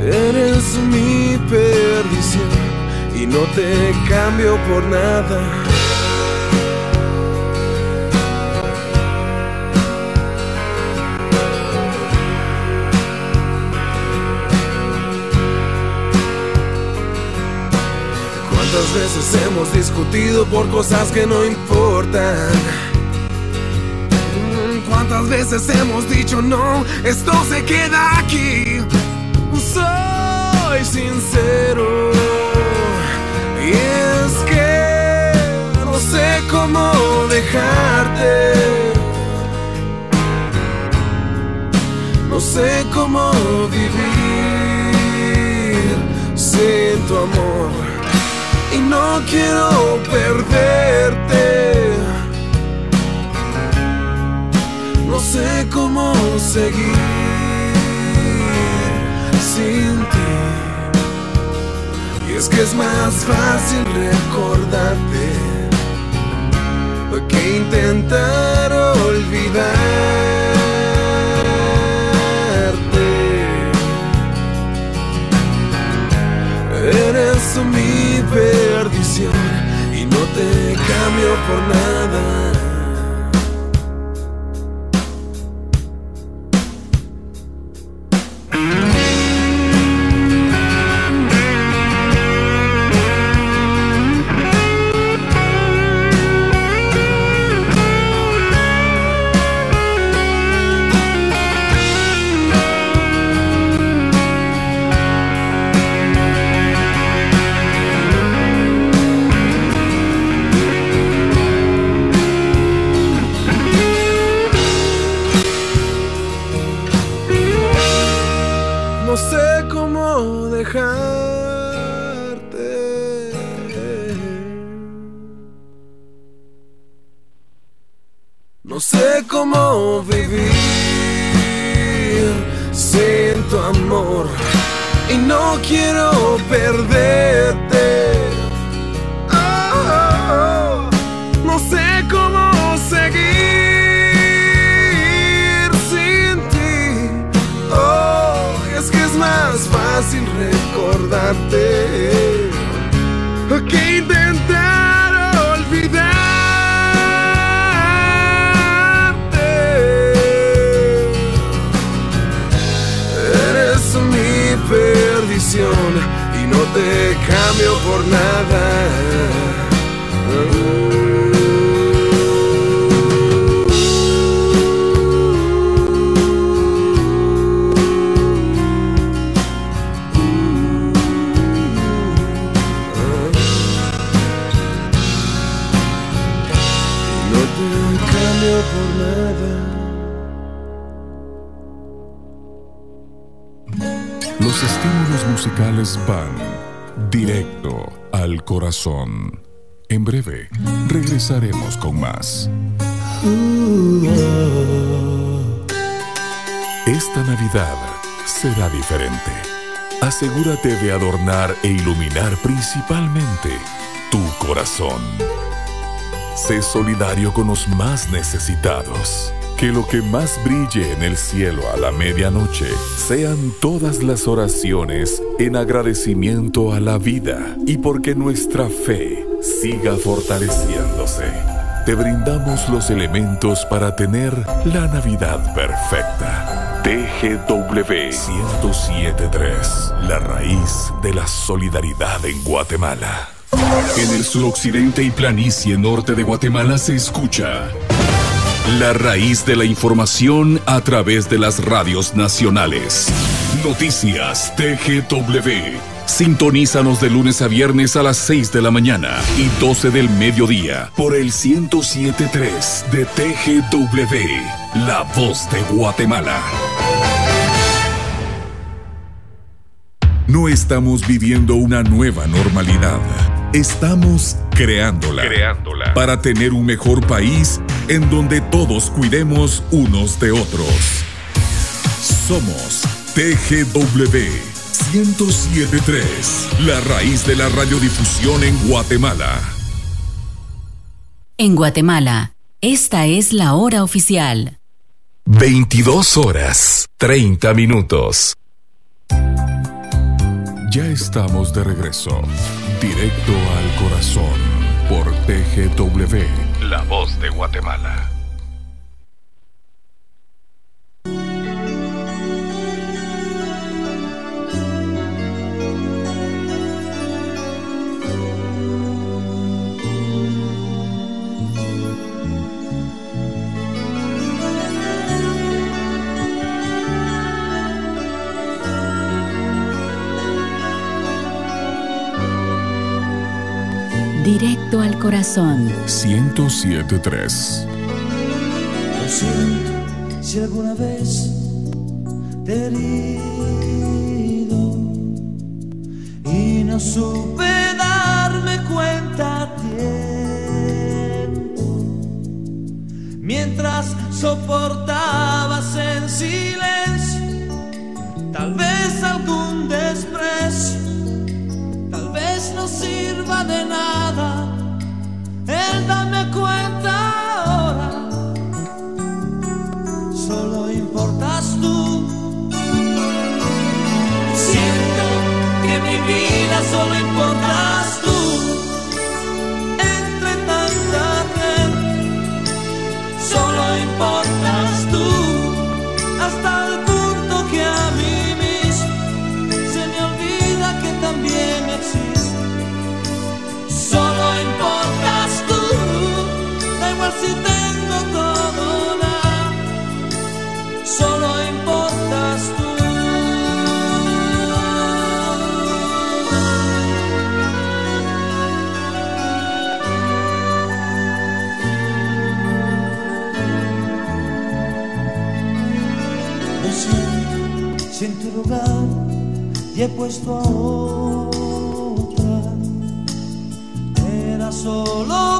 Eres mi perdición y no te cambio por nada. ¿Cuántas veces hemos discutido por cosas que no importan? ¿Cuántas veces hemos dicho no, esto se queda aquí? Soy sincero y es que no sé cómo dejarte. No sé cómo vivir sin tu amor no quiero perderte. No sé cómo seguir sin ti. Y es que es más fácil recordarte que intentar olvidarte. Eres mi perdición y no te cambio por nada. Asegúrate de adornar e iluminar principalmente tu corazón. Sé solidario con los más necesitados. Que lo que más brille en el cielo a la medianoche sean todas las oraciones en agradecimiento a la vida y porque nuestra fe siga fortaleciéndose. Te brindamos los elementos para tener la Navidad perfecta. TGW 1073, la raíz de la solidaridad en Guatemala. En el suroccidente y planicie norte de Guatemala se escucha la raíz de la información a través de las radios nacionales. Noticias TGW. Sintonízanos de lunes a viernes a las 6 de la mañana y 12 del mediodía por el 1073 de TGW, La Voz de Guatemala. No estamos viviendo una nueva normalidad. Estamos creándola, para tener un mejor país en donde todos cuidemos unos de otros. Somos TGW 1073, la raíz de la radiodifusión en Guatemala. En Guatemala, esta es la hora oficial. 22 horas, 30 minutos. Ya estamos de regreso. Directo al corazón por TGW, La Voz de Guatemala. Corazón. 1073. Lo siento si alguna vez te he herido y no supe darme cuenta a tiempo mientras soportabas en silencio tal vez algún desprecio tal vez no sirva de nada el darme cuenta y he puesto a otra. Era solo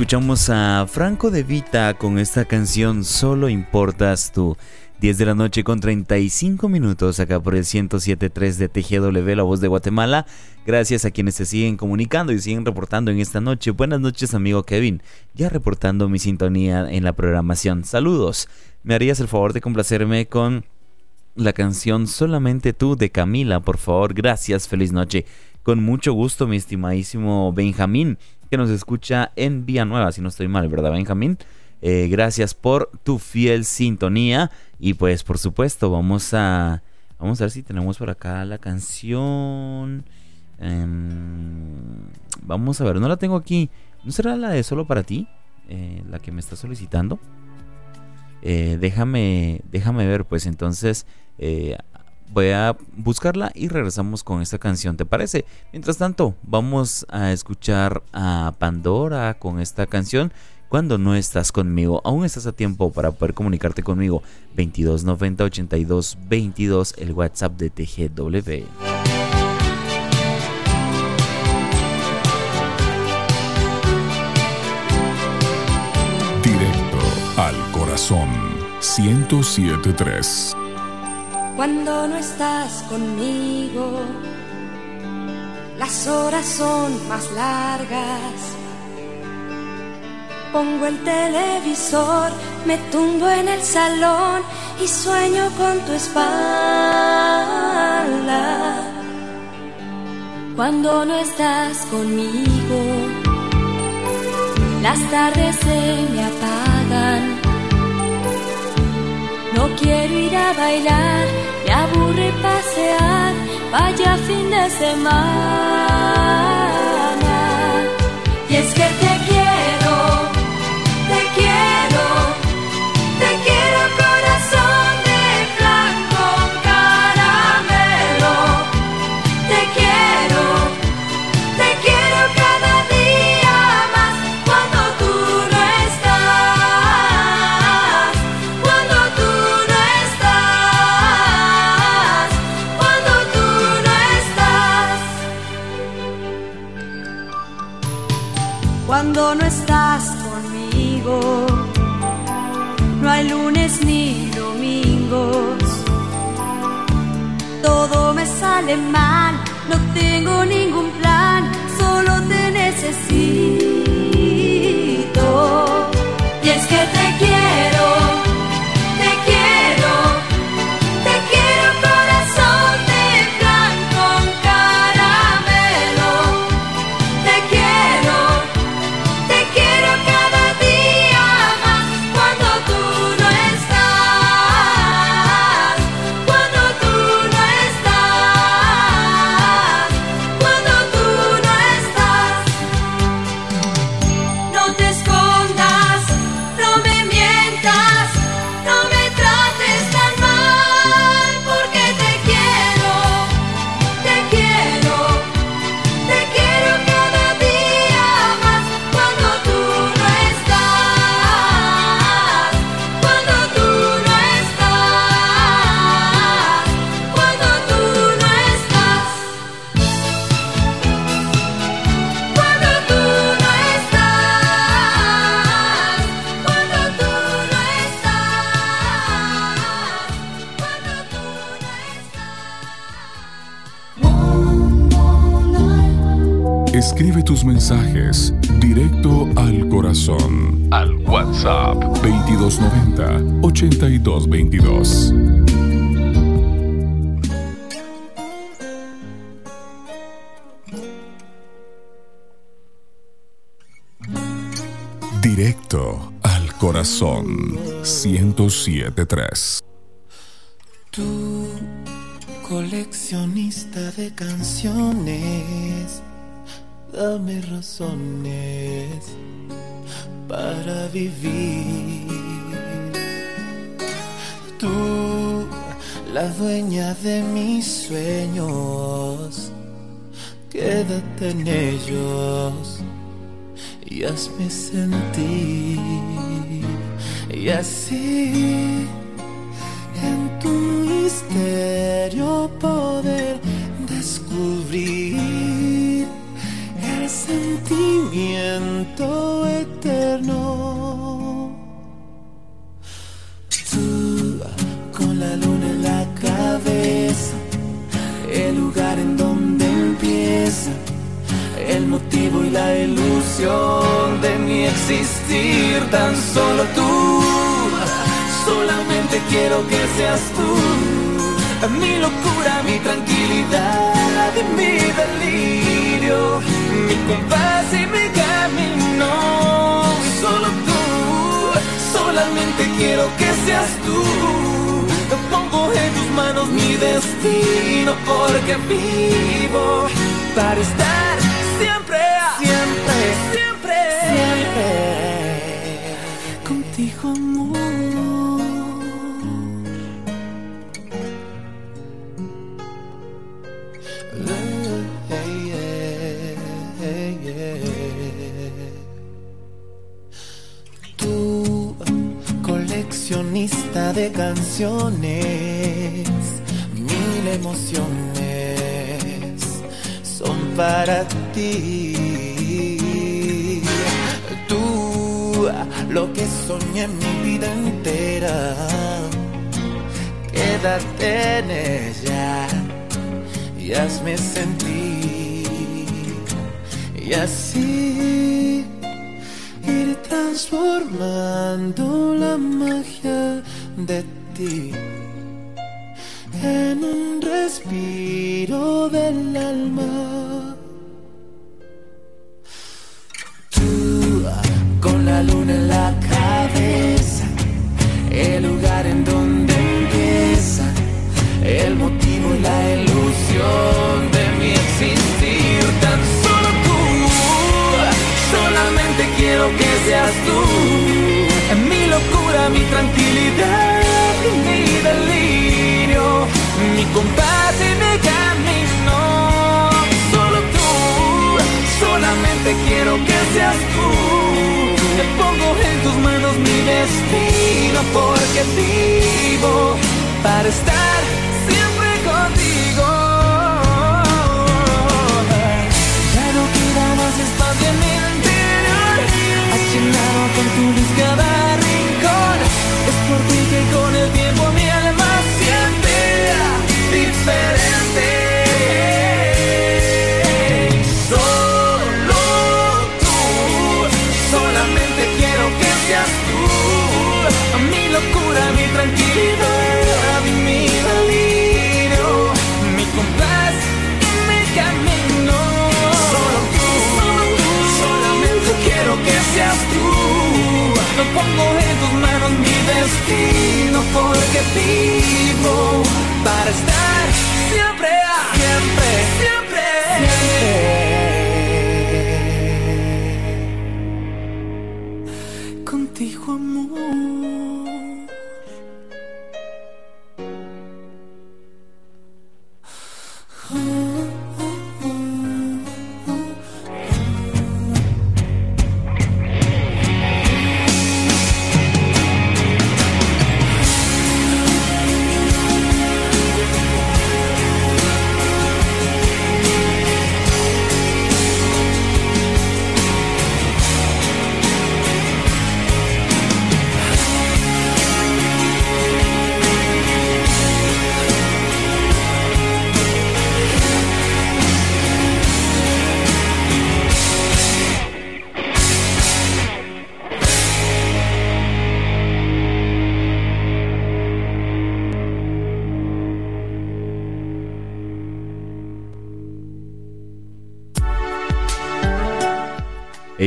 escuchamos a Franco de Vita con esta canción Solo importas tú. 10 de la noche con 35 minutos acá por el 107.3 de TGW, la voz de Guatemala. Gracias a quienes se siguen comunicando y siguen reportando en esta noche. Buenas noches, amigo Kevin. Ya reportando mi sintonía en la programación. Saludos. ¿Me harías el favor de complacerme con la canción Solamente tú de Camila, por favor? Gracias, feliz noche. Con mucho gusto, mi estimadísimo Benjamín que nos escucha en Vía Nueva, si no estoy mal, ¿verdad, Benjamín? Eh, gracias por tu fiel sintonía. Y pues, por supuesto, vamos a. Vamos a ver si tenemos por acá la canción. Em, vamos a ver, no la tengo aquí. ¿No será la de solo para ti? Eh, la que me está solicitando. Eh, déjame, déjame ver, pues entonces voy a buscarla y regresamos con esta canción, ¿te parece? Mientras tanto, vamos a escuchar a Pandora con esta canción. Cuando no estás conmigo, aún estás a tiempo para poder comunicarte conmigo. 2290 82 22, el WhatsApp de TGW. Directo al corazón 1073 cuando no estás conmigo. Las horas son más largas. Pongo el televisor, me tumbo en el salón y sueño con tu espalda. Cuando no estás conmigo, las tardes se me apagan no quiero ir a bailar, me aburre pasear, vaya fin de semana. Y es que te quiero, todo me sale mal, no tengo ningún plan, solo te necesito. Y es que te quiero. Mensajes directo al corazón. Al WhatsApp 2290 8222. Directo al corazón 1073. Tú, coleccionista de canciones, dame razones para vivir. Tú, la dueña de mis sueños, quédate en ellos y hazme sentir, Y así, en tu misterio poder descubrir sentimiento eterno. Tú, con la luna en la cabeza, el lugar en donde empieza el motivo y la ilusión de mi existir, tan solo tú. Solamente quiero que seas tú, mi locura, mi tranquilidad y mi delirio, mi compás y mi camino. Solo tú, solamente quiero que seas tú. Pongo en tus manos mi destino porque vivo para estar siempre, siempre, siempre, siempre contigo, amor. Coleccionista de canciones, mil emociones son para ti. Tú, lo que soñé en mi vida entera, quédate en ella y hazme sentir. Y así transformando la magia de ti en un respiro del alma. Tú, con la luna en la cabeza, el lugar en donde empieza, el motivo y la ilusión quiero que seas tú, en mi locura, mi tranquilidad mi delirio, mi compás y mi camino. Solo tú, solamente quiero que seas tú. Te pongo en tus manos mi destino porque vivo para estar porque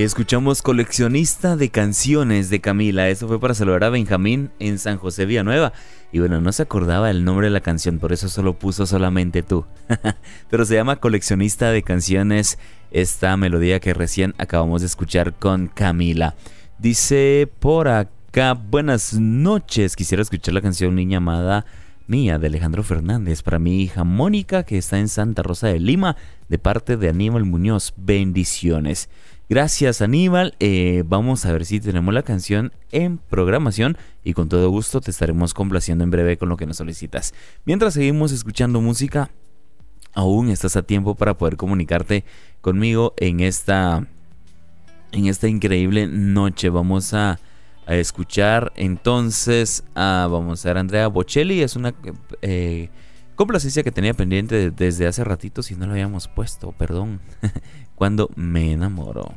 Escuchamos coleccionista de canciones de Camila. Eso fue para saludar a Benjamín en San José Villanueva. Y bueno, no se acordaba el nombre de la canción, por eso solo puso solamente tú. Pero se llama coleccionista de canciones esta melodía que recién acabamos de escuchar con Camila. Dice por acá, buenas noches. Quisiera escuchar la canción Niña Amada Mía de Alejandro Fernández para mi hija Mónica que está en Santa Rosa de Lima de parte de Aníbal Muñoz. Bendiciones. Gracias Aníbal. Eh, vamos a ver si tenemos la canción en programación y con todo gusto te estaremos complaciendo en breve con lo que nos solicitas. Mientras seguimos escuchando música, aún estás a tiempo para poder comunicarte conmigo en esta, en esta increíble noche. Vamos a, escuchar entonces a, vamos a ver, Andrea Bocelli. Es una eh, complacencia que tenía pendiente desde hace ratito, si no lo habíamos puesto, perdón. Cuando me enamoro.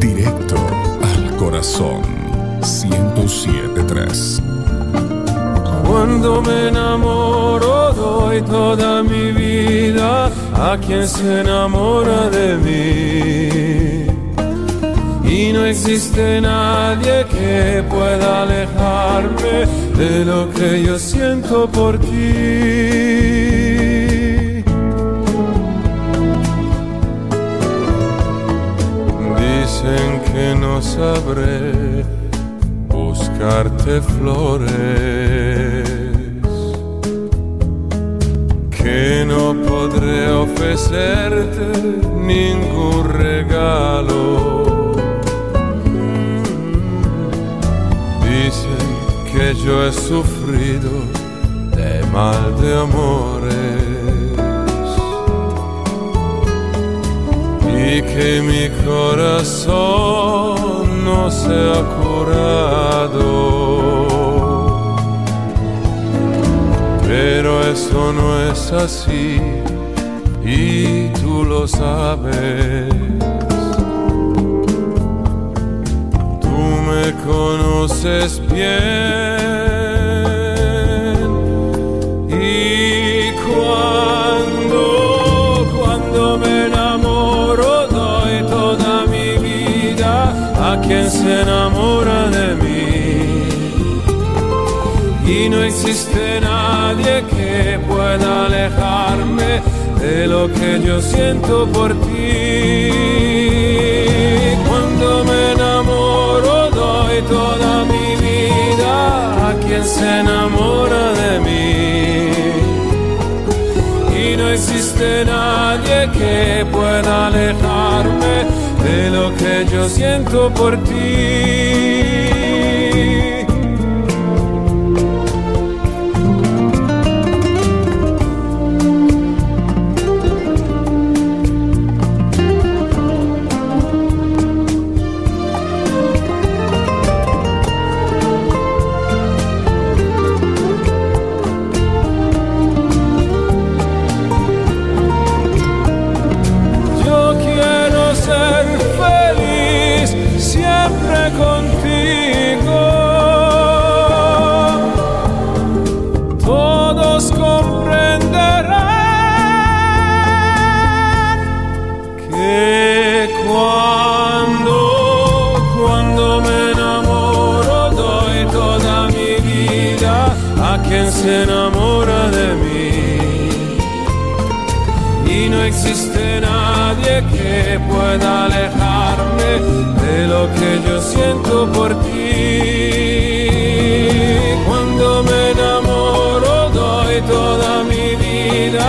Directo al corazón. 1073. Cuando me enamoro doy toda mi vida a quien se enamora de mí. Y no existe nadie que pueda alejarme de lo que yo siento por ti. Dicen que no sabré buscarte flores, que no podré ofrecerte ningún regalo. Yo he sufrido de mal de amores y que mi corazón no se ha curado. Pero eso no es así y tú lo sabes. Conoces bien y cuando, cuando me enamoro doy toda mi vida a quien se enamora de mí. Y no existe nadie que pueda alejarme de lo que yo siento por ti. Cuando me enamoro a quien se enamora de mí. Y no existe nadie que pueda alejarme de lo que yo siento por ti. Que pueda alejarme de lo que yo siento por ti. Cuando me enamoro doy toda mi vida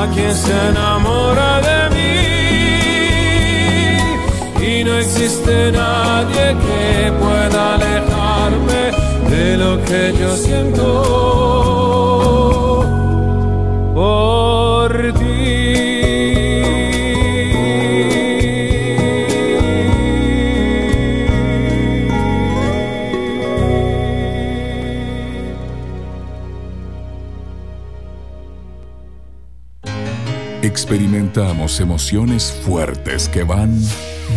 a quien se enamora de mí y no existe nadie que pueda alejarme de lo que yo siento Experimentamos emociones fuertes que van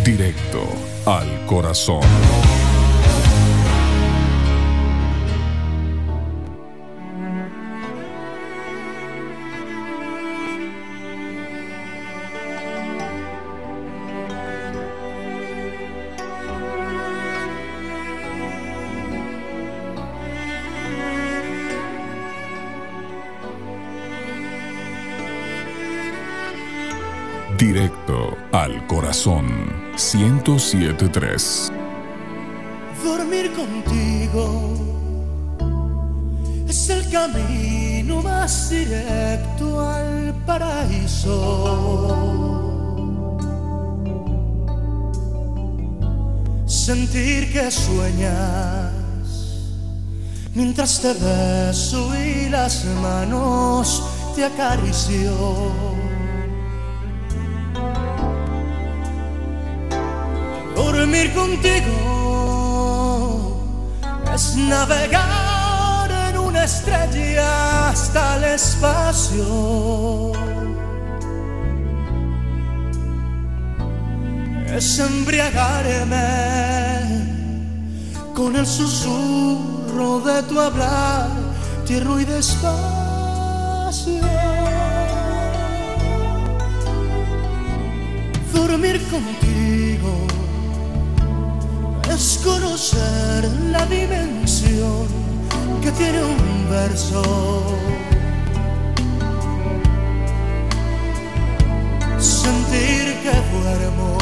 directo al corazón. Al corazón 1073. Dormir contigo es el camino más directo al paraíso. Sentir que sueñas mientras te beso y las manos te acaricio. Contigo es navegar en una estrella hasta el espacio. Es embriagarme con el susurro de tu hablar, tierno y despacio. Dormir contigo conocer la dimensión que tiene un verso. Sentir que duermo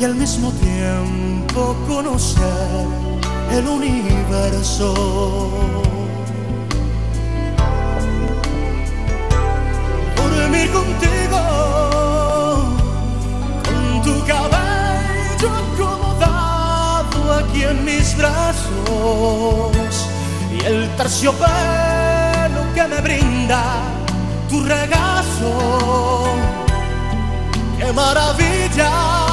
y al mismo tiempo conocer el universo. Dormir contigo, aquí en mis brazos y el terciopelo que me brinda tu regazo. ¡Qué maravilla!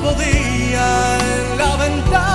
Nuevo día en la ventana.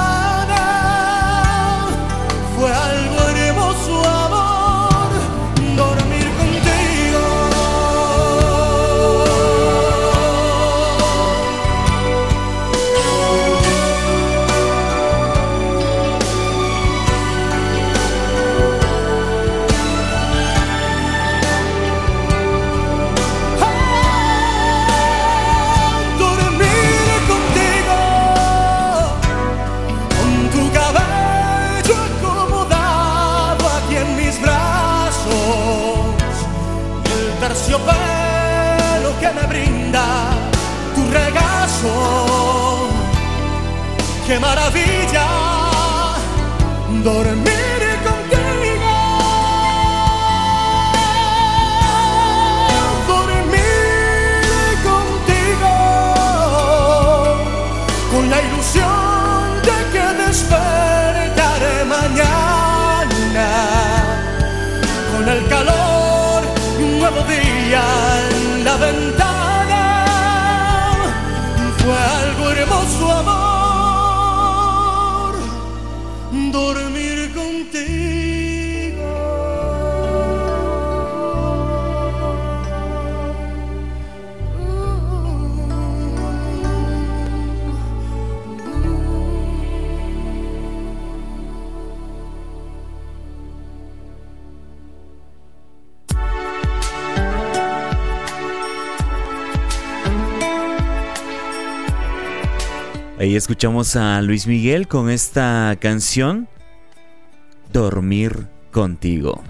Ahí escuchamos a Luis Miguel con esta canción Dormir contigo.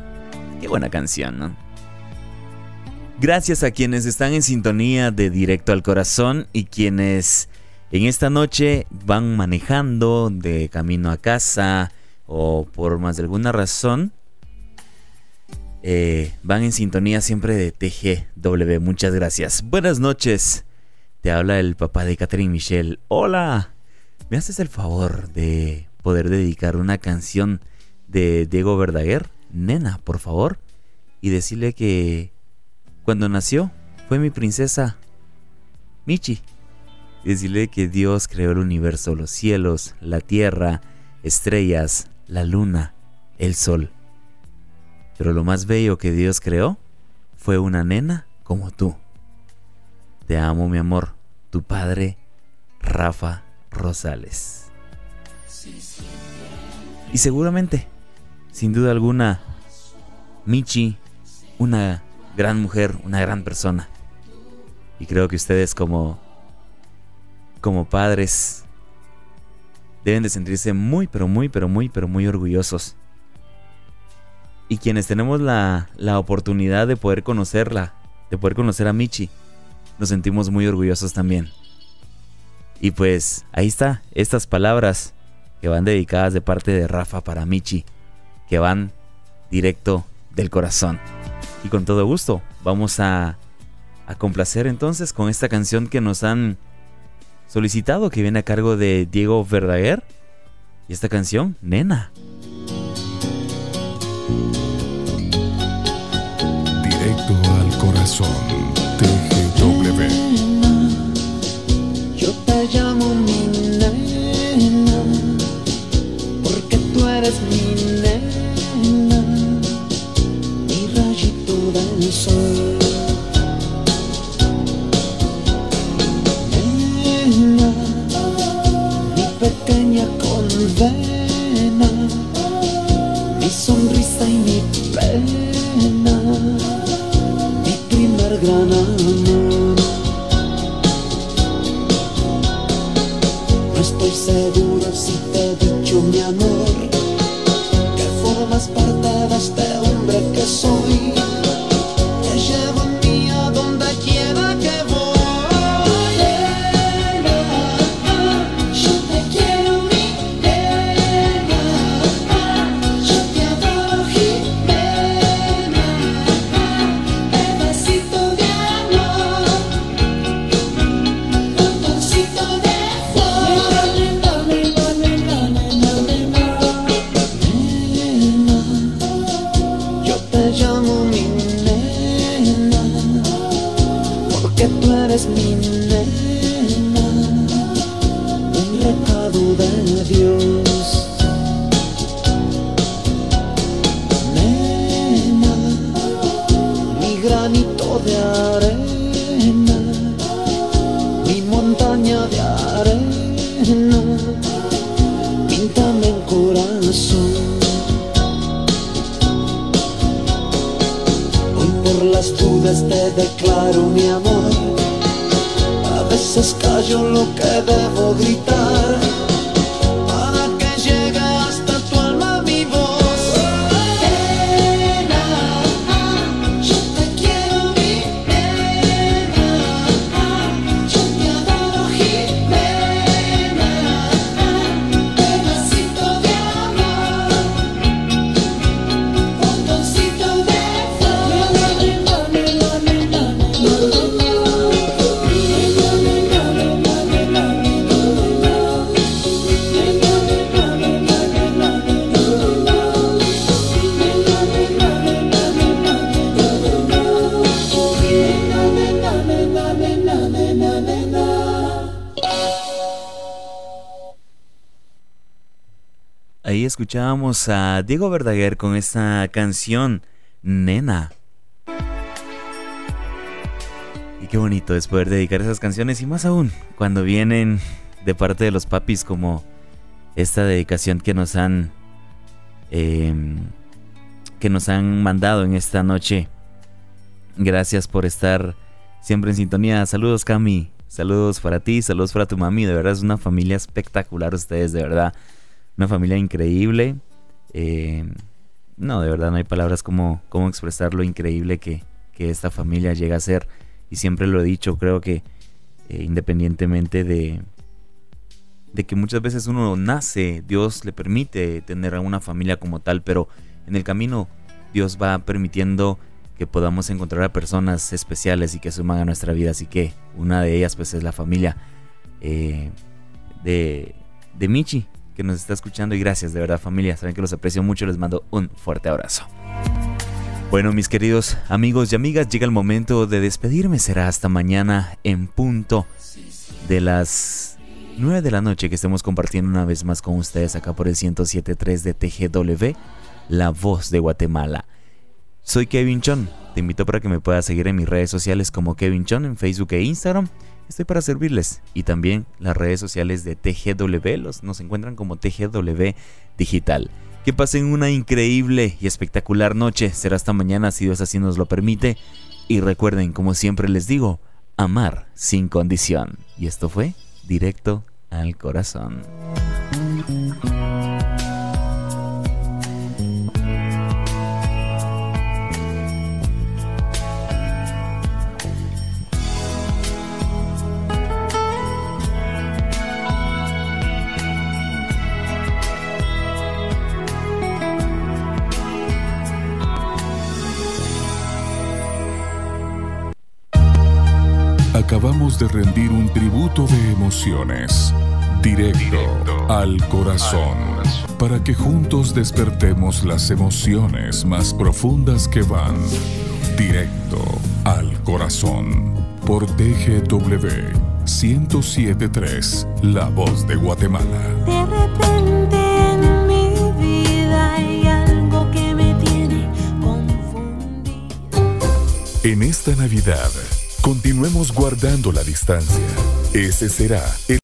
Qué buena canción, ¿no? Gracias a quienes están en sintonía de Directo al Corazón y quienes en esta noche van manejando de camino a casa o por más de alguna razón eh, van en sintonía siempre de TGW. Muchas gracias. Buenas noches. Te habla el papá de Catherine Michelle. Hola. ¿Me haces el favor de poder dedicar una canción de Diego Verdaguer? Nena, por favor. Y decirle que cuando nació fue mi princesa Michi. Y decirle que Dios creó el universo, los cielos, la tierra, estrellas, la luna, el sol. Pero lo más bello que Dios creó fue una nena como tú. Te amo, mi amor. Tu padre, Rafa Rosales. Y seguramente, sin duda alguna, Michi, una gran mujer, una gran persona. Y creo que ustedes como, como padres deben de sentirse muy, pero muy, pero muy, pero muy orgullosos. Y quienes tenemos la, la oportunidad de poder conocerla, de poder conocer a Michi, nos sentimos muy orgullosos también. Y pues ahí está, estas palabras que van dedicadas de parte de Rafa para Michi, que van directo del corazón. Y con todo gusto, vamos a, a complacer entonces con esta canción que nos han solicitado, que viene a cargo de Diego Verdaguer. Y esta canción, Nena. Directo al corazón. Mi pequeña condena, mi sonrisa y mi pena, mi primer gran amor. No estoy seguro si te he dicho mi amor Que formas parte las dudas te declaro mi amor, a veces callo lo que debo gritar, escuchábamos a Diego Verdaguer con esta canción, Nena. Y qué bonito es poder dedicar esas canciones y más aún cuando vienen de parte de los papis como esta dedicación que nos han em, que nos han mandado en esta noche. Gracias por estar siempre en sintonía. Saludos Cami, saludos para ti, saludos para tu mami. De verdad es una familia espectacular ustedes, de verdad. Una familia increíble. Eh, no, de verdad no hay palabras como, expresar lo increíble que, que esta familia llega a ser. Y siempre lo he dicho, creo que eh, independientemente de, de que muchas veces uno nace, Dios le permite tener a una familia como tal, pero en el camino Dios va permitiendo que podamos encontrar a personas especiales y que suman a nuestra vida. Así que una de ellas pues es la familia eh, de, de Michi, que nos está escuchando y gracias de verdad familia, saben que los aprecio mucho, les mando un fuerte abrazo. Bueno mis queridos amigos y amigas, llega el momento de despedirme, será hasta mañana en punto de las 9 de la noche que estemos compartiendo una vez más con ustedes acá por el 107.3 de TGW, La Voz de Guatemala. Soy Kevin Chon, te invito para que me puedas seguir en mis redes sociales como Kevin Chon en Facebook e Instagram. Estoy para servirles. Y también las redes sociales de TGW los, nos encuentran como TGW Digital. Que pasen una increíble y espectacular noche. Será hasta mañana si Dios así nos lo permite. Y recuerden, como siempre les digo, Amar sin condición. Y esto fue directo al corazón. Acabamos de rendir un tributo de emociones, directo, al corazón, para que juntos despertemos las emociones más profundas que van directo al corazón. Por TGW 1073, La Voz de Guatemala. De repente en mi vida hay algo que me tiene En esta Navidad, continuemos guardando la distancia. Ese será el